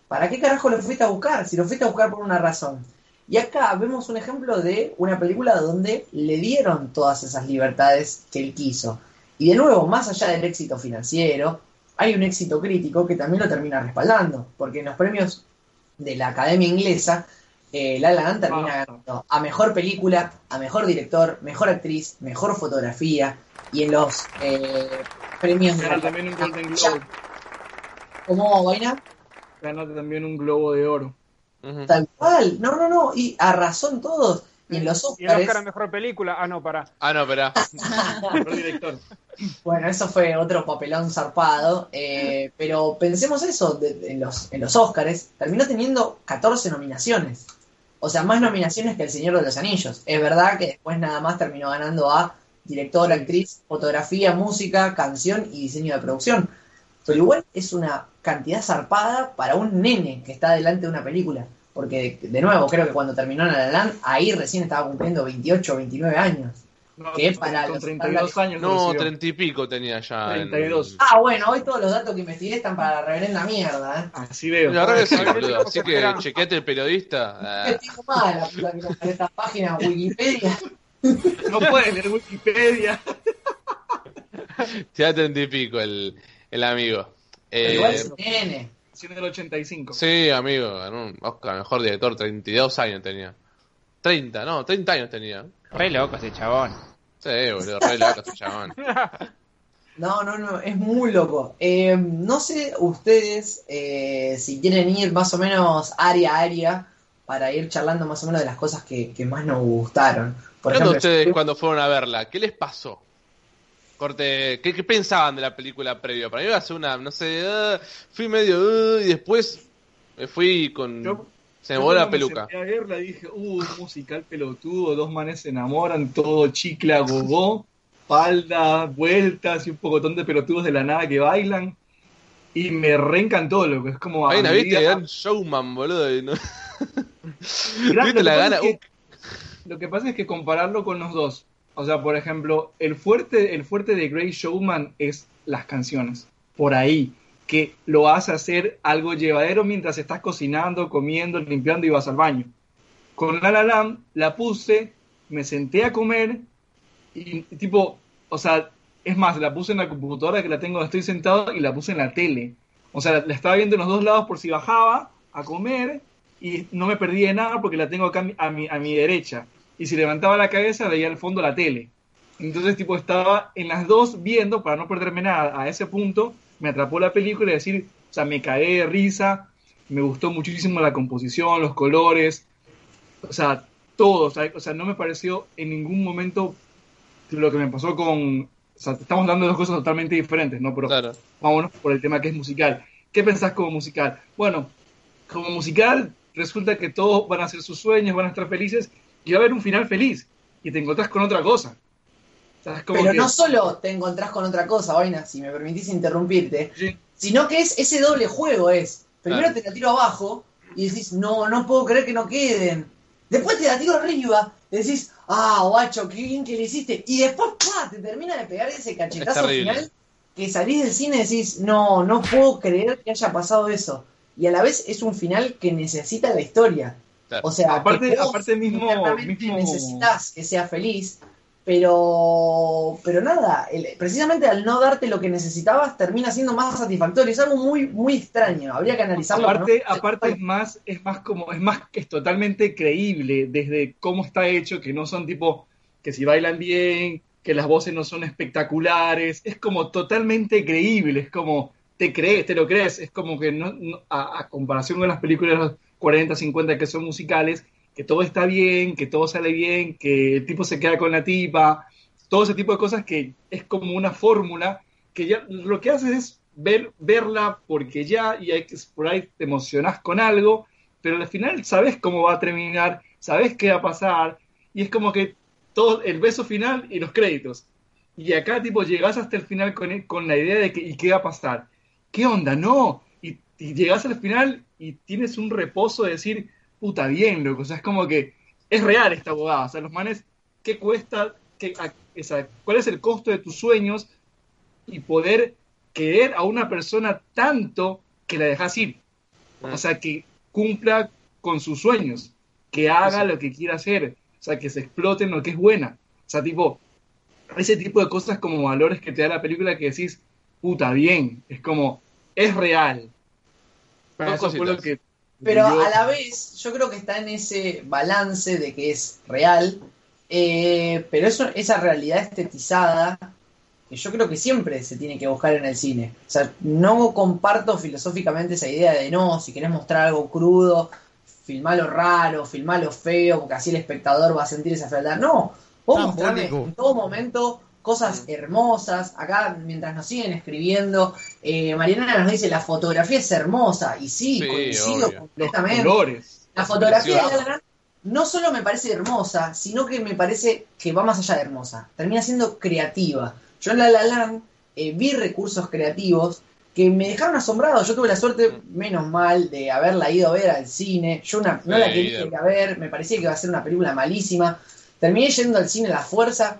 ¿para qué carajo lo fuiste a buscar? Si lo fuiste a buscar por una razón. Y acá vemos un ejemplo de una película donde le dieron todas esas libertades que él quiso. Y de nuevo, más allá del éxito financiero, hay un éxito crítico que también lo termina respaldando, porque en los premios de la Academia Inglesa, eh, La La Land termina ganando a mejor película, a mejor director, mejor actriz, mejor fotografía, y en los eh, premios de la también un Golden Academia- Globe. ¿Cómo, Vaina? Ganó también un Globo de Oro. Tal cual, no, no, no, y a razón todos. Y en los Y el Oscar a Oscars, mejor película. Ah, no, pará. Ah, no. Mejor director. bueno, eso fue otro papelón zarpado, eh, pero pensemos eso, de- de- en, los, en los Oscars, terminó teniendo 14 nominaciones. O sea, más nominaciones que El Señor de los Anillos. Es verdad que después nada más terminó ganando a director, actriz, fotografía, música, canción y diseño de producción. Pero igual es una cantidad zarpada para un nene que está delante de una película. Porque, de nuevo, creo que cuando terminó La La Land, ahí recién estaba cumpliendo 28 o 29 años. No, ¿Qué? con- Para con los 32 años. No, recibió. treinta y pico tenía ya. en- 32. Ah, bueno, hoy todos los datos que investigué están para la reverenda mierda, ¿eh? Así veo. La verdad que Así que chequeate el periodista. ¿Qué Ah, tengo mal la puta que parió esta página Wikipedia? No puede leer Wikipedia. te da treinta y pico el, el amigo. Pero Eh, igual es nene. En el 85. sí, amigo, ganó un Oscar, mejor director, 32 años tenía. 30, no, 30 años tenía. Re loco ese chabón. Sí, boludo, re loco ese chabón. No, no, no, es muy loco. Eh, no sé ustedes eh, si quieren ir más o menos área a área para ir charlando más o menos de las cosas que, que más nos gustaron. Por ¿Qué onda ejemplo, ustedes yo- cuando fueron a verla? ¿Qué les pasó? Corte, ¿qué, qué pensaban de la película previo? Para mí iba a ser una, no sé, ah, fui medio, ah, y después me fui con... Yo- se me voló la me peluca. senté a verla dije, uh, musical pelotudo, dos manes se enamoran, todo chicla, gogó, falda, vueltas y un pocotón de pelotudos de la nada que bailan. Y me reencantó, lo que es como... Hay una, viste, showman, boludo. y no- ¿Viste lo la gana? es que- Lo que pasa es que compararlo con los dos. O sea, por ejemplo, el fuerte, el fuerte de Grey Showman es las canciones. Por ahí. Que lo hace hacer algo llevadero mientras estás cocinando, comiendo, limpiando y vas al baño. Con La La Land la puse, me senté a comer y, tipo, o sea, es más, la puse en la computadora que la tengo, estoy sentado y la puse en la tele. O sea, la, la estaba viendo en los dos lados por si bajaba a comer y no me perdí de nada porque la tengo acá a mi, a mi, a mi derecha. Y si levantaba la cabeza veía al fondo la tele. Entonces, tipo, estaba en las dos viendo para no perderme nada. A ese punto me atrapó la película y decir, o sea, me cagué de risa, me gustó muchísimo la composición, los colores, o sea, todo. O sea, no me pareció en ningún momento lo que me pasó con... O sea, estamos de dos cosas totalmente diferentes, ¿no? Pero Claro. vámonos por el tema que es musical. ¿Qué pensás como musical? Bueno, como musical resulta que todos van a hacer sus sueños, van a estar felices y va a haber un final feliz y te encontrás con otra cosa. O sea, es como Pero que- no solo te encontrás con otra cosa, Vaina, si me permitís interrumpirte, Sí, sino que es ese doble juego es. Primero Claro. te la tiro abajo y decís, no, no puedo creer que no queden. Después te la tiro arriba y decís, ah, guacho, qué bien que le hiciste. Y después, ¡pah! te termina de pegar ese cachetazo final que salís del cine y decís, no, no puedo creer que haya pasado eso. Y a la vez es un final que necesita la historia. Claro. O sea, Aparte- que vos aparte mismo- necesitas que sea feliz, pero pero nada, el- precisamente al no darte lo que necesitabas termina siendo más satisfactorio. Es algo muy muy extraño. Habría que analizarlo. aparte, ¿no? aparte es más, es más como, es más que es totalmente creíble desde cómo está hecho, que no son tipo que si bailan bien, que las voces no son espectaculares, es como totalmente creíble, es como te crees, te lo crees, es como que no, no- a, a comparación con las películas 40, 50 que son musicales, que todo está bien, que todo sale bien, que el tipo se queda con la tipa, todo ese tipo de cosas que es como una fórmula que ya lo que haces es ver, verla porque ya y hay que, por ahí te emocionás con algo, pero al final sabes cómo va a terminar, sabes qué va a pasar y es como que todo el beso final y los créditos. Y acá, tipo, llegás hasta el final con, con la idea de que, ¿y qué va a pasar? ¿Qué onda? No. Y, y llegás al final y tienes un reposo de decir, puta, bien, loco. O sea, es como que es real esta abogada. O sea, los manes, ¿qué cuesta? Qué, a- o sea, ¿Cuál es el costo de tus sueños? Y poder querer a una persona tanto que la dejas ir. O sea, que cumpla con sus sueños, que haga lo que quiera hacer, o sea, que se explote en lo que es buena. O sea, tipo, ese tipo de cosas como valores que te da la película que decís, puta, bien, es como, es real. Dos Eso fue lo cositas. que Pero yo- a la vez, yo creo que está en ese balance de que es real, eh, pero eso, esa realidad estetizada, que yo creo que siempre se tiene que buscar en el cine. O sea, no comparto filosóficamente esa idea de no, si querés mostrar algo crudo, filmalo raro, filmalo feo, porque así el espectador va a sentir esa fealdad. No, vos mostrame bólico. en todo momento cosas hermosas. Acá, mientras nos siguen escribiendo, eh, Mariana nos dice, la fotografía es hermosa. Y sí, Sí, coincido obvio. los completamente. colores. La fotografía de Land no solo me parece hermosa, sino que me parece que va más allá de hermosa. Termina siendo creativa. Yo en La La Land eh, vi recursos creativos que me dejaron asombrado. Yo tuve la suerte, menos mal, de haberla ido a ver al cine. Yo una- no Sí, la quería ir a ver, me parecía que iba a ser una película malísima. Terminé yendo al cine a la fuerza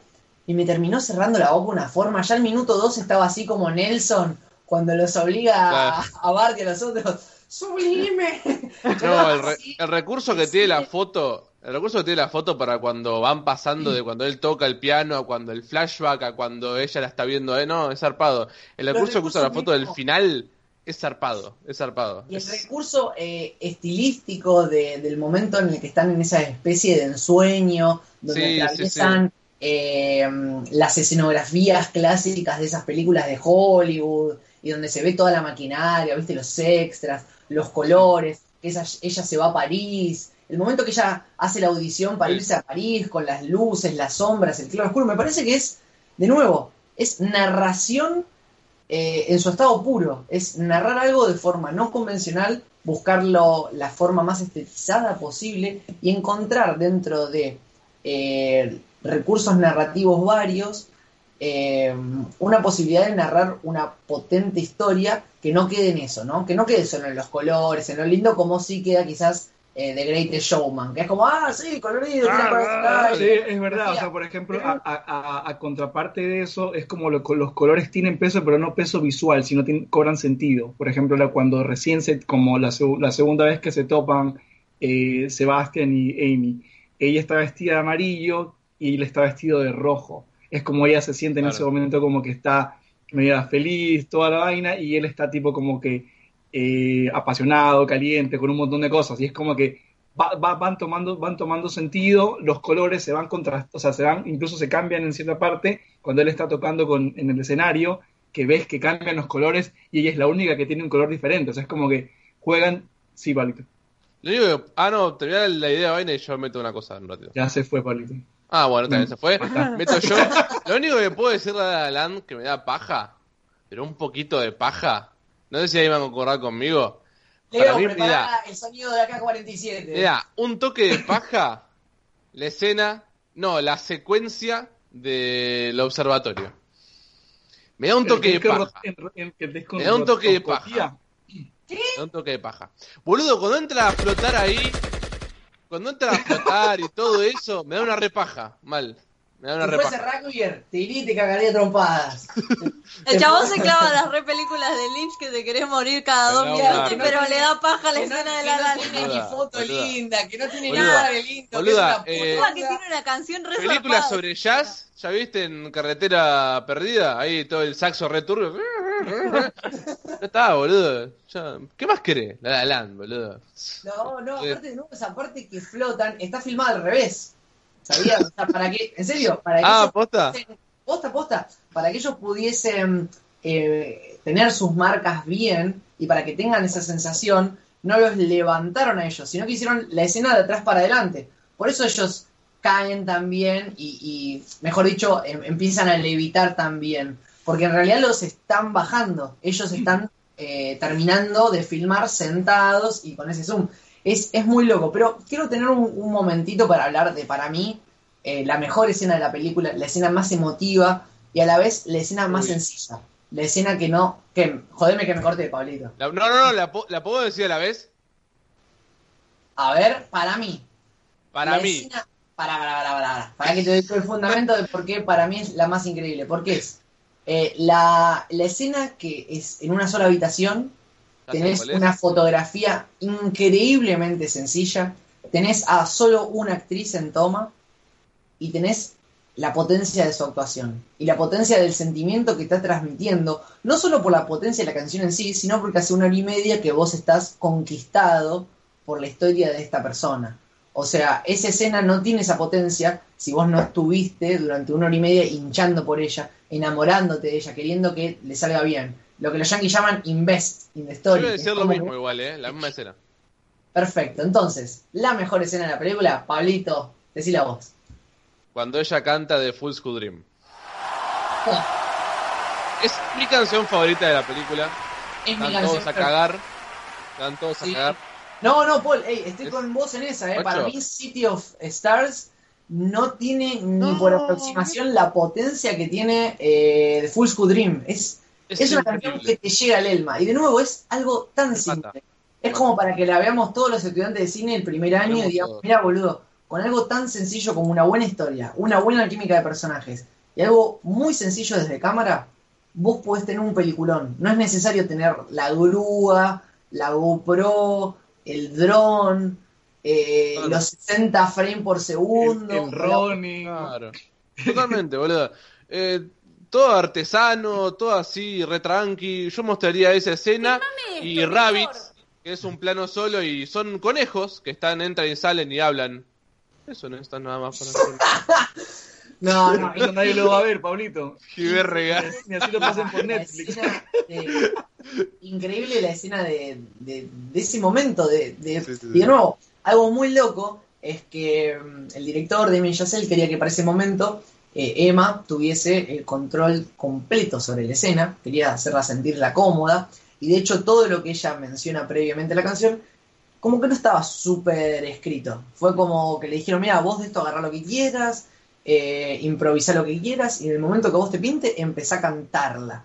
y me terminó cerrando la boca de una forma. Ya al minuto dos estaba así como Nelson cuando los obliga a, a Bart y a los otros. ¡Sublime! No, el, re- el recurso que tiene la foto, el recurso que tiene la foto para cuando van pasando de cuando él toca el piano a cuando el flashback a cuando ella la está viendo, eh, no, es zarpado. El recurso que usa la foto del final es zarpado, es zarpado. Y el Es- recurso eh, estilístico de- del momento en el que están en esa especie de ensueño, donde sí, atraviesan eh, las escenografías clásicas de esas películas de Hollywood, y donde se ve toda la maquinaria, viste los extras, los colores, que esa- ella se va a París, el momento que ella hace la audición para irse a París, con las luces, las sombras, el claro oscuro, me parece que es, de nuevo, es narración eh, en su estado puro. Es narrar algo de forma no convencional, buscarlo la forma más estetizada posible y encontrar dentro de eh, recursos narrativos varios eh, una posibilidad de narrar una potente historia que no quede en eso, ¿no? Que no quede solo en los colores, en lo lindo, como sí queda quizás eh, The Greatest Showman, que es como, ah, sí, colorido, para Ah, calle". sí, es verdad. O sea, por ejemplo, a, a- a- a contraparte de eso, es como lo- los colores tienen peso, pero no peso visual, sino tienen- cobran sentido. Por ejemplo, la- cuando recién se, como la segunda vez que se topan eh, Sebastian y Amy, ella está vestida de amarillo y él está vestido de rojo. Es como ella se siente en Claro. ese momento como que está media feliz, toda la vaina, y él está tipo como que eh, apasionado, caliente, con un montón de cosas. Y es como que va- va- van, tomando, van tomando sentido, los colores se van contra, o sea, se van, incluso se cambian en cierta parte cuando él está tocando con, en el escenario, que ves que cambian los colores y ella es la única que tiene un color diferente. O sea, es como que juegan, sí, Palito. Que, ah, no, termina la idea de vaina y yo meto una cosa en un ratito. Ya se fue, Palito. Ah, bueno, también Mm. se fue. Meto yo. Lo único que puedo decirle a La La Land que me da paja, pero un poquito de paja. No sé si ahí van a concordar conmigo. Para Leo, mí, prepara mira, el sonido de AK-47. mira, un toque de paja, la escena, no, la secuencia del observatorio. Me da un toque de paja. Me da un toque de rotoscopía. Me da un toque de paja. Boludo, cuando entra a flotar ahí, cuando entra a flotar y todo eso, me da una repaja. Mal. Me da una Si fuese te iría y te cagaría a trompadas. El chabón se clava las re películas de Lynch que te querés morir cada dos minutos, pero le da paja la Que no, escena de que la no la tiene Land. ni foto boluda. linda, que no tiene Boluda, nada de lindo. boluda, que es una eh, que tiene una canción re Película zarpada. sobre jazz, ¿ya viste en Carretera Perdida? Ahí todo el saxo returbio. Ya está, boludo. Ya- ¿Qué más querés? La La Land, boludo. No, no, Eh. aparte de nuevo, esa parte que flotan está filmada al revés. ¿Sabías? O sea, para que, en serio, para que Ah, ellos ¿posta? pudiesen- posta, posta, para que ellos pudiesen eh, tener sus marcas bien y para que tengan esa sensación, no los levantaron a ellos, sino que hicieron la escena de atrás para adelante. Por eso ellos caen también y, y, mejor dicho, em- empiezan a levitar también. Porque en realidad los están bajando. Ellos están eh, terminando de filmar sentados y con ese zoom. Es, es muy loco, pero quiero tener un, un momentito para hablar de, para mí, eh, la mejor escena de la película, la escena más emotiva, y a la vez la escena más Uy. sencilla. La escena que no. que Jodeme que me corte de Pablito. La- no, no, no, ¿la, puedo decir a la vez? A ver, para mí. Para la mí. escena- para, para, para, para, para. Para que te todo el fundamento de por qué para mí es la más increíble. Porque es eh, la, la escena que es en una sola habitación. ¿Ya sé Tenés una fotografía increíblemente sencilla. Tenés a solo una actriz en toma. Y tenés la potencia de su actuación. Y la potencia del sentimiento que está transmitiendo. No solo por la potencia de la canción en sí, sino porque hace una hora y media que vos estás conquistado por la historia de esta persona. O sea, esa escena no tiene esa potencia si vos no estuviste durante una hora y media hinchando por ella, enamorándote de ella, queriendo que le salga bien. Lo que los yankees llaman invest in the story. decir lo mismo que- igual, ¿eh? La misma escena. Perfecto. Entonces, la mejor escena de la película, Pablito, decila vos. Cuando ella canta de Full School Dream. Es mi canción favorita de la película. Es mi canción todos a cagar. Están todos Sí. a cagar. No, no, Paul, ey, estoy Es- con vos en esa, eh. Ocho. Para mí, City of Stars no tiene ni por aproximación la potencia que tiene eh, The Full School Dream. Es, Es, es una canción que te llega al alma. Y de nuevo, es algo tan Me simple. mata. Es como para que la veamos todos los estudiantes de cine el primer año y digamos, mira, boludo, con algo tan sencillo como una buena historia, una buena química de personajes y algo muy sencillo desde cámara, vos podés tener un peliculón. No es necesario tener la grúa, la GoPro, el dron, eh, Claro. los 60 frames por segundo. el. Claro. Totalmente, boludo. Eh, todo artesano, todo así, re tranqui. Yo mostraría esa escena y Rabbits, que es un plano solo y son conejos que están, entran y salen y hablan. Eso no está nada más para hacer. No, no, Eso nadie lo va a ver, Pablito. Y verga. Ni así lo pasen por La Netflix. escena de- increíble la escena de, de- de ese momento. De, de- Sí, sí, de nuevo, algo muy loco es que mm, el director Damien Chazelle quería que para ese momento eh, Emma tuviese el control completo sobre la escena, quería hacerla sentirla cómoda. Y de hecho, todo lo que ella menciona previamente a la canción, como que no estaba súper escrito. Fue como que le dijeron: Mira, vos de esto agarrá lo que quieras, eh, lo que quieras, y en el momento que vos te pinte, empezá a cantarla.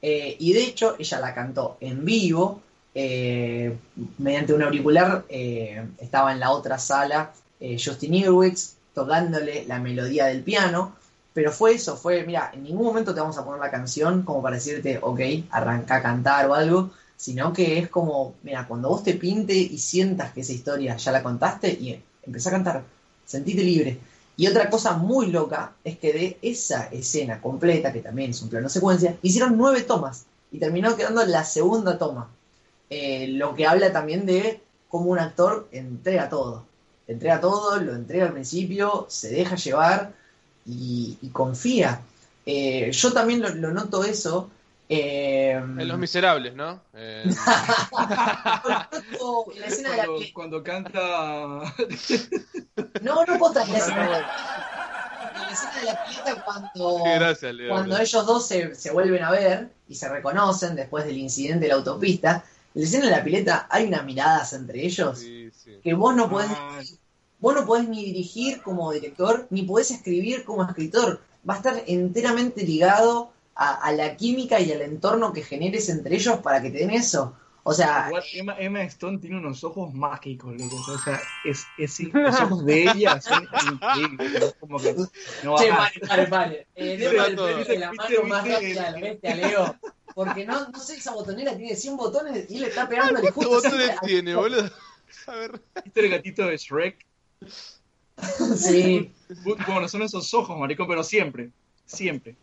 Eh, y de hecho, ella la cantó en vivo, eh, mediante un auricular. estaba en la otra sala Justin Earwix tocándole la melodía del piano. Pero fue eso, fue, mira, en ningún momento te vamos a poner la canción como para decirte, ok, arranca a cantar o algo, sino que es como, mira, cuando vos te pinte y sientas que esa historia ya la contaste y empezá a cantar, sentite libre. Y otra cosa muy loca es que de esa escena completa, que también es un plano secuencia, hicieron nueve tomas y terminó quedando la segunda toma. Eh, lo que habla también de cómo un actor entrega todo. Entrega todo, lo entrega al principio, se deja llevar y, y confía. Eh, yo también lo, lo noto eso. eh, En Los Miserables, ¿no? Eh, en la escena de la Cuando, que- cuando canta. No, no posta, en la escena, en la escena de la pileta cuando, gracias, Leo. cuando ellos dos se, se vuelven a ver y se reconocen después del incidente de la autopista, la escena de la pileta hay unas miradas entre ellos Sí, sí. que vos no podés, Ah, vos no podés ni dirigir como director, ni podés escribir como escritor. Va a estar enteramente ligado a, a la química y al entorno que generes entre ellos para que te den eso. O sea, Igual Emma, Emma Stone tiene unos ojos mágicos, loco. O sea, es, es, los ojos de ella son increíbles. Es como que no Che, vale, vale, vale. Eh, debe el de la Viste, mano más rápida de la bestia, Leo. Porque no, no sé, esa botonera tiene 100 botones y él está pegándole ¿Cuántos justo. botones siempre al- tiene, boludo? A ver. ¿Viste el gatito de Shrek? Sí. Bueno, son esos ojos, maricón, pero siempre. Siempre.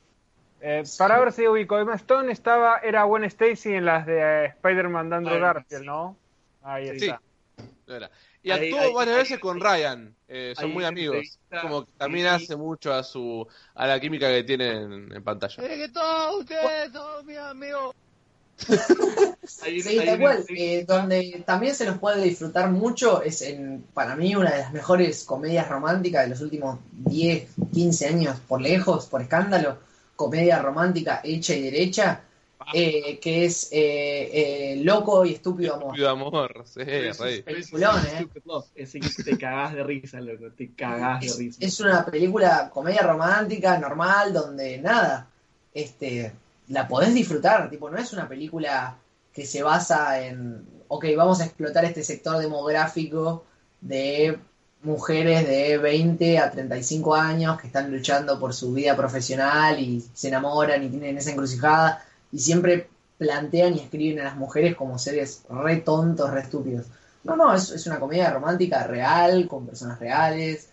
Eh, para ver si ubico, Emma Stone estaba, era Gwen Stacy en las de eh, Spider-Man de Andrew Garfield, sí. ¿no? Ahí Sí. está. Era. Y Ahí- actuó ahí- varias ahí- veces con Ryan. eh, son muy amigos. Como que también hace mucho a su a la química que tienen en pantalla. que todos ustedes son mis amigos. Sí, tal cual. Eh, donde también se los puede disfrutar mucho es en, para mí, una de las mejores comedias románticas de los últimos 10, 15 años, por lejos, por escándalo. Comedia romántica hecha y derecha, eh, que es eh, eh, Loco y Estúpido Amor. Estúpido amor, sí, Eso rey. es- Peliculón, es eh. Ese que te cagás de risa, loco. Te cagás de Es, risa. es una película, comedia romántica, normal, donde nada, este, la podés disfrutar, tipo, no es una película que se basa en, ok, vamos a explotar este sector demográfico de mujeres de 20 a 35 años que están luchando por su vida profesional y se enamoran y tienen esa encrucijada y siempre plantean y escriben a las mujeres como seres re tontos, re estúpidos. No, no, es, es una comedia romántica real, con personas reales,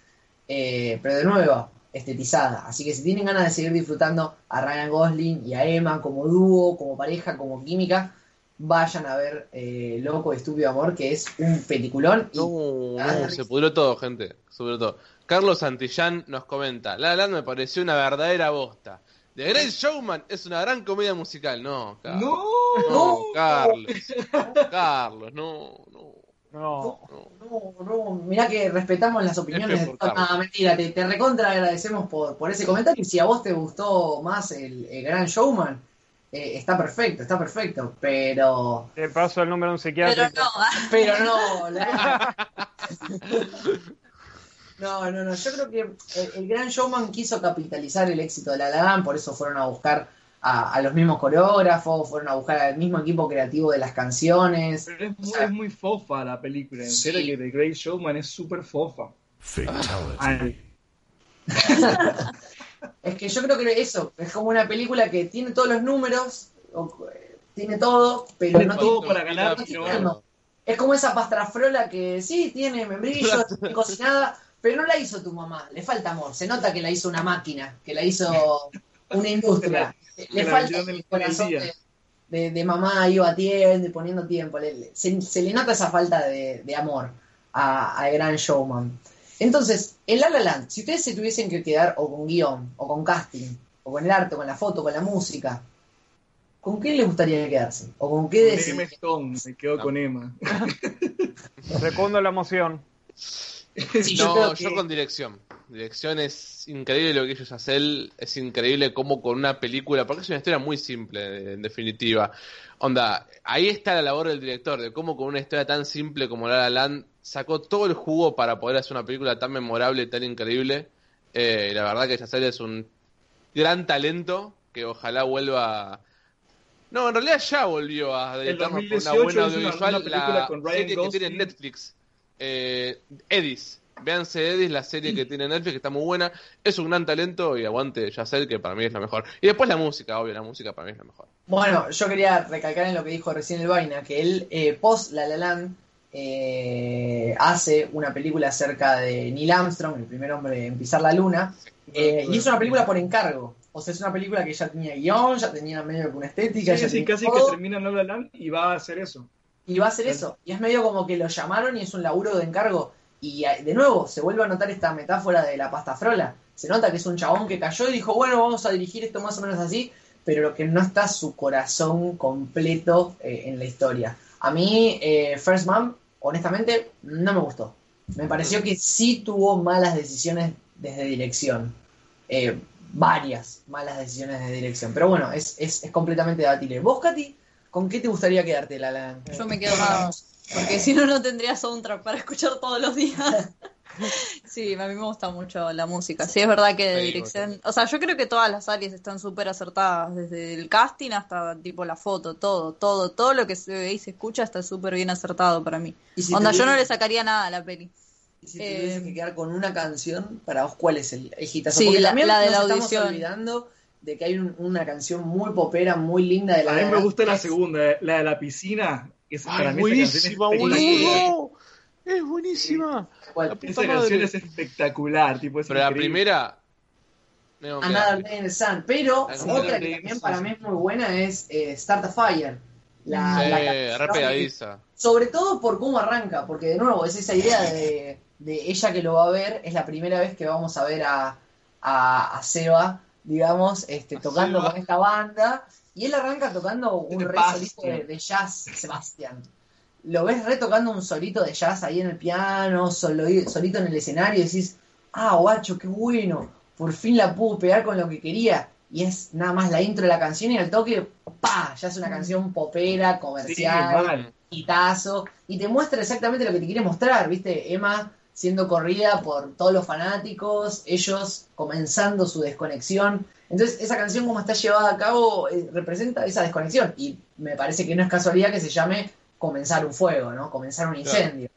eh, pero de nuevo, estetizada. Así que si tienen ganas de seguir disfrutando a Ryan Gosling y a Emma como dúo, como pareja, como química, vayan a ver eh, Loco Estúpido Amor, que es un peliculón. y- No, no, se pudrió todo, gente. Se pudrió todo. Carlos Santillán nos comenta: La La Land me pareció una verdadera bosta. The Great Showman es una gran comedia musical. No, Carlos. ¡No! No, Carlos. Carlos, no, no, No. no. No, no, mirá que respetamos las opiniones de. Ah, mentira, te, te recontra agradecemos por, por ese comentario. Y si a vos te gustó más el, el Gran Showman, eh, está perfecto, está perfecto. Pero, Te paso el número de un Pero psiquiatra. no, pero no. la- No, no, no. Yo creo que el, el Gran Showman quiso capitalizar el éxito de La La Land, por eso fueron a buscar a, a los mismos coreógrafos, fueron a buscar al mismo equipo creativo de las canciones. Pero es O muy, sea, es muy fofa la película. En Sí. serio que The Great Showman es súper fofa. Ay, Es que yo creo que eso, es como una película que tiene todos los números, o, eh, tiene todo, pero Tiene no todo tiene- para ganar, no. Es como esa pastrafrola que sí, tiene membrillo, tiene cocinada, pero no la hizo tu mamá, le falta amor. Se nota que la hizo una máquina, que la hizo una industria. Le falta el corazón de, de- de mamá ahí batiendo y poniendo tiempo. Le- le- se, se le nota esa falta de, de amor a, a Gran Showman. Entonces, en La La Land, si ustedes se tuviesen que quedar o con guion, o con casting, o con el arte, o con la foto, con la música, ¿con qué les gustaría quedarse? ¿O con qué con? Emma Stone, me quedo con Emma. Secundo la emoción. Sí, yo no, yo que- con dirección. Dirección es increíble lo que ellos hacen. Es increíble cómo con una película, porque es una historia muy simple, en definitiva. Onda, ahí está la labor del director, de cómo con una historia tan simple como La La Land sacó todo el jugo para poder hacer una película tan memorable, tan increíble. Eh, y la verdad que Chazelle es un gran talento que ojalá vuelva. No, en realidad ya volvió a dedicarnos por una 2018 buena una- audiovisual. una película la con Ryan serie que tiene. Netflix. Eh, Edis. Véanse Edis, la serie que tiene en Netflix, que está muy buena. Es un gran talento y aguante Yacel, que para mí es la mejor. Y después la música, obvio, la música para mí es la mejor. Bueno, yo quería recalcar en lo que dijo recién el Vaina, que él, eh, post La La Land, eh, hace una película acerca de Neil Armstrong, el primer hombre en pisar la luna, eh, y es una película por encargo. O sea, es una película que ya tenía guion, ya tenía medio que una estética, Sí, ya sí, casi que termina La La Land y va a hacer eso. y va a hacer eso. Y es medio como que lo llamaron y es un laburo de encargo. Y eh, de nuevo, se vuelve a notar esta metáfora de la pasta frola. Se nota que es un chabón que cayó y dijo, bueno, vamos a dirigir esto más o menos así, pero lo que no está su corazón completo eh, en la historia. A mí, eh, First Man, honestamente, no me gustó. Me pareció que sí tuvo malas decisiones desde dirección. Eh, varias malas decisiones de dirección. Pero bueno, es, es, es completamente debatible. ¿Vos, Katy, con qué te gustaría quedarte, la, la... Yo me quedo nada. Porque si no, no tendría soundtrack para escuchar todos los días. Sí, a mí me gusta mucho la música. Sí, es verdad que de Sí, dirección. O sea, yo creo que todas las áreas están súper acertadas. Desde el casting hasta tipo la foto, todo, todo, todo lo que se ve y se escucha está súper bien acertado para mí. Y si Onda, yo no le sacaría nada a la peli. Y si te tuvieses Eh, que quedar con una canción, para vos, ¿cuál es el, hitazo? Sí, Porque la- también la de nos la estamos audición. olvidando de que hay un- una canción muy popera, muy linda de la A mí me gusta la segunda, la de la piscina. Esa, Ay, para mí buenísima, esa canción es espectacular. Es buenísima. La puta Esa madre. canción es espectacular, tipo, es Pero la increíble. primera. no, Another Day in the Sun. Pero otra que también para mí es muy buena es eh, Start a Fire. La, sí, la re canción pegadiza. Sobre todo por cómo arranca, porque de nuevo es esa idea de, de ella que lo va a ver, es la primera vez que vamos a ver a, a, a Seba, digamos, este, A tocando Seba. con esta banda, y él arranca tocando un re Sebastián. solito de, de jazz, Sebastián. Lo ves re tocando un solito de jazz ahí en el piano, solo, solito en el escenario, y decís, ah, guacho, qué bueno, por fin la pudo pegar con lo que quería. Y es nada más la intro de la canción y al toque, pa, ya es una canción popera, Sí, comercial hitazo y te muestra exactamente lo que te quiere mostrar, ¿viste? Emma siendo corrida por todos los fanáticos, ellos comenzando su desconexión Entonces, esa canción, como está llevada a cabo, eh, representa esa desconexión. Y me parece que no es casualidad que se llame comenzar un fuego, ¿no? Comenzar un incendio.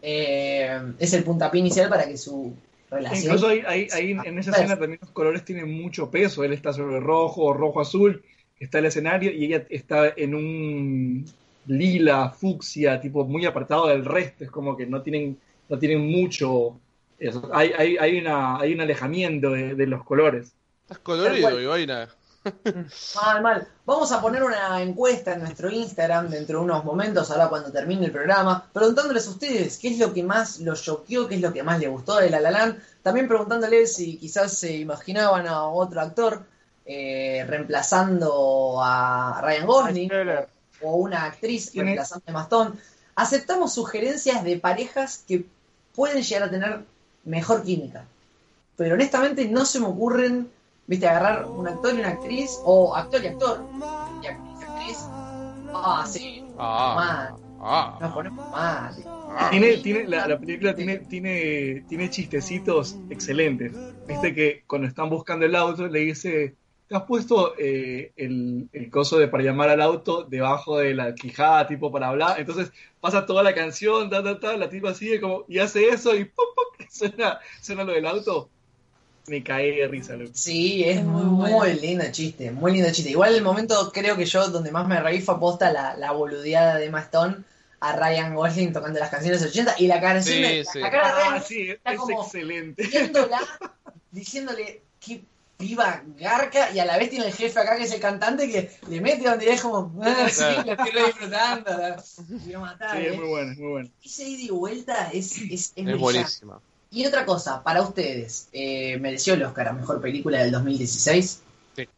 Eh, es el puntapié inicial para que su relación. Incluso ahí, ahí- ahí en esa escena también los colores tienen mucho peso. Él está sobre rojo, rojo-azul, está el escenario y ella está en un lila, fucsia, tipo muy apartado del resto. Es como que no tienen, no tienen mucho. eso. Hay, hay, hay, una, hay un alejamiento de, de los colores. Estás colorido. Mal, mal. Vamos a poner una encuesta en nuestro Instagram dentro de unos momentos, ahora cuando termine el programa, preguntándoles a ustedes qué es lo que más los choqueó, qué es lo que más les gustó de La La Land. También preguntándoles si quizás se imaginaban a otro actor eh, reemplazando a Ryan Gosling Taylor. o una actriz reemplazando a Emma Stone. Aceptamos sugerencias de parejas que pueden llegar a tener mejor química. Pero honestamente no se me ocurren, viste, agarrar un actor y una actriz, o actor y actor, y actriz y actriz. Ah, sí, Ah, mal. ah. Nos ponemos mal. Tiene, tiene, la, la película tiene, tiene, tiene chistecitos excelentes. Viste que cuando están buscando el auto le dice, ¿te has puesto eh, el, el coso de para llamar al auto debajo de la quijada, tipo para hablar? Entonces pasa toda la canción, ta, ta, ta, la tipa sigue como, y hace eso y pum, pum, suena, suena lo del auto. Me caí de risa, loco. Sí, es muy muy, bueno. lindo chiste, muy lindo chiste. Igual el momento creo que yo donde más me reí fue posta la, la boludeada de Emma Stone a Ryan Gosling tocando las canciones de los 80 y la canción Sí, de, sí. la cara de Ryan Ah, sí, está es como- excelente. viéndola, diciéndole qué piba garca, y a la vez tiene el jefe acá que es el cantante que le mete donde es como, ah, sí, Claro. lo estoy disfrutando, la quiero matar. Sí, ¿eh? es muy bueno, es muy bueno. Esa ida y vuelta es, es, es Es buenísima. Y otra cosa, para ustedes, eh, ¿mereció el Oscar a Mejor Película del 2016? Sí.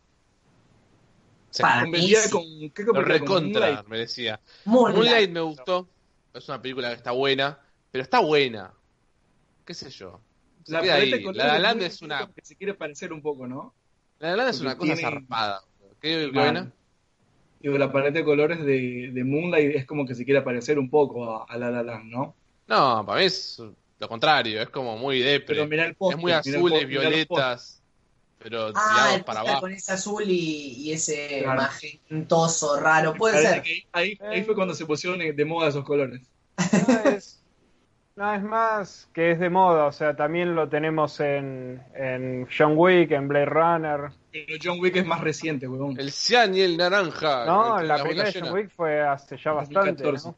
Para mí, con, ¿qué Lo? Con recontra, Moonlight. me decía. Moonlight. Moonlight me gustó. Es una película que está buena, pero está buena. ¿Qué sé yo? Se La ahí. de La Land es una, que se quiere parecer un poco, ¿no? La La Land es una cosa tiene- zarpada. ¿Qué, buena? Digo, la paleta de colores de, de Moonlight es como que se quiere parecer un poco a, a La La Land, ¿no? No, para mí es lo contrario. Es como muy depre. Pero mirá el póster. es muy el azules, violetas, pero Ah, tirados el para abajo. con ese azul y, y ese Claro. magentoso raro, puede ser. que ahí, ahí fue cuando se pusieron de moda esos colores. No es, no, es más que es de moda, o sea, también lo tenemos en, en John Wick, en Blade Runner. Pero John Wick es más reciente, weón. El cian y el naranja. No, la primera de. John Wick fue hace ya bastante. 2014. ¿no?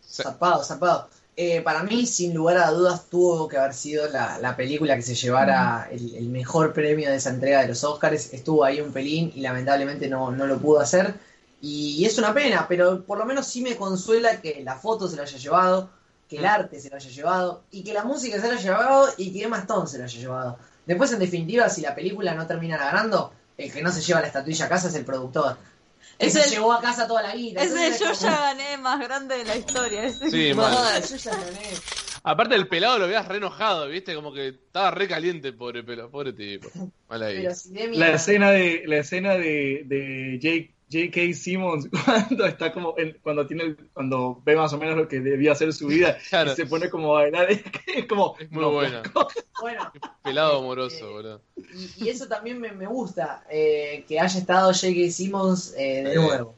Zapado, zapado. Eh, para mí, sin lugar a dudas, tuvo que haber sido la, la película que se llevara el, el mejor premio de esa entrega de los Oscars. Estuvo ahí un pelín y lamentablemente no, no lo pudo hacer. Y es una pena, pero por lo menos sí me consuela que la foto se la haya llevado, que el arte se lo haya llevado, y que la música se la haya llevado, y que Emma Stone se lo haya llevado. Después, en definitiva, si la película no termina ganando, el que no se lleva la estatuilla a casa es el productor. El Es el- llevó a casa toda la guita. Ese Entonces, yo como- ya gané más grande de la historia. Ese Sí, mal. Ah, yo ya gané. Aparte el pelado lo veías re enojado, ¿viste? Como que estaba re caliente, pobre pelo, pobre tipo. Mal ahí. Pero si Demi La escena de, la escena de, de Jake- J.K. Simmons cuando está como en- cuando tiene el- cuando ve más o menos lo que debía hacer su vida Claro. y se pone como a bailar es, como Es muy no, buena. flaco. Bueno, Pelado amoroso, boludo. y, y eso también me, me gusta, eh, que haya estado J.K. Simmons eh, de Eh, nuevo.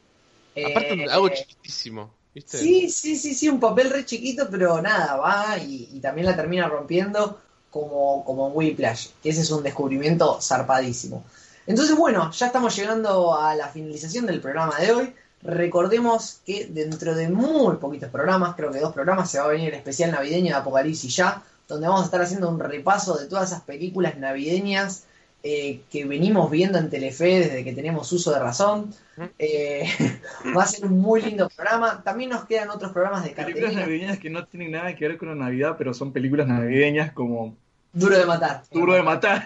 Aparte Eh, algo eh, chiquitísimo, ¿viste? Sí, sí, sí, sí, un papel re chiquito, pero nada, va y, y también la termina rompiendo como, como en Whiplash, que ese es un descubrimiento zarpadísimo. Entonces, bueno, ya estamos llegando a la finalización del programa de hoy. Recordemos que dentro de muy poquitos programas, creo que dos programas, se va a venir el especial navideño de Apocalipsis ya, donde vamos a estar haciendo un repaso de todas esas películas navideñas eh, que venimos viendo en Telefe desde que tenemos uso de razón. Eh, va a ser un muy lindo programa. También nos quedan otros programas de películas cartelera. navideñas que no tienen nada que ver con la Navidad pero son películas navideñas como Duro de matar. Duro de Matar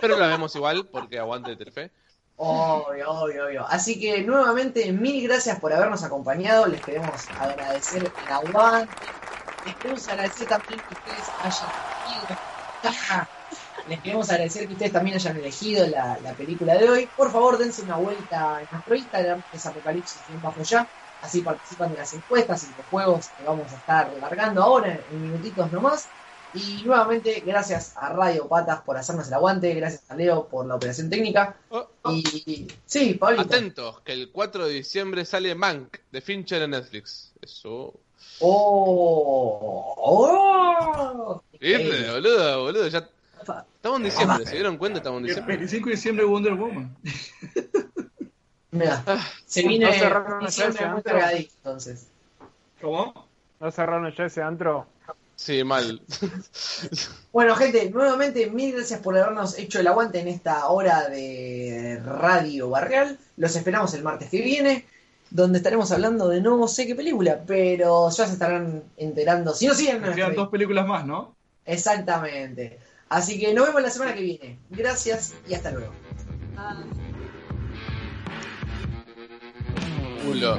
Pero la vemos igual porque aguante Telefe. Obvio, obvio, obvio. Así que nuevamente, mil gracias por habernos acompañado. Les queremos agradecer el aguante. Les queremos agradecer también que ustedes hayan elegido. Les queremos agradecer que ustedes también hayan elegido la, la película de hoy. Por favor, dense una vuelta en nuestro Instagram, que es Apocalipsis bien bajo ya. Así participan de las encuestas y los juegos que vamos a estar largando ahora en minutitos nomás. Y nuevamente, gracias a Radio Patas por hacernos el aguante, gracias a Leo por la operación técnica. Oh, oh, Y sí, Pablito. Atentos, que el 4 de diciembre sale Mank de Fincher en Netflix. Eso. Oh, oh. ¿Viste, boludo, boludo? Ya estamos en diciembre, ¿se dieron cuenta? Estamos en El diciembre. 25 de diciembre Wonder Woman. Mira, Ah, se viene no cerraron diciembre ese muy antro. cargadito, entonces. ¿Cómo? ¿No cerraron ya ese antro? Sí, mal. Bueno, gente, nuevamente mil gracias por habernos hecho el aguante en esta hora de Radio Barreal. Los esperamos el martes que viene, donde estaremos hablando de no sé qué película, pero ya se estarán enterando. Si no siguen Nos nuestra- quedan dos películas más, ¿no? Exactamente. Así que nos vemos la semana que viene. Gracias y hasta luego. Culo.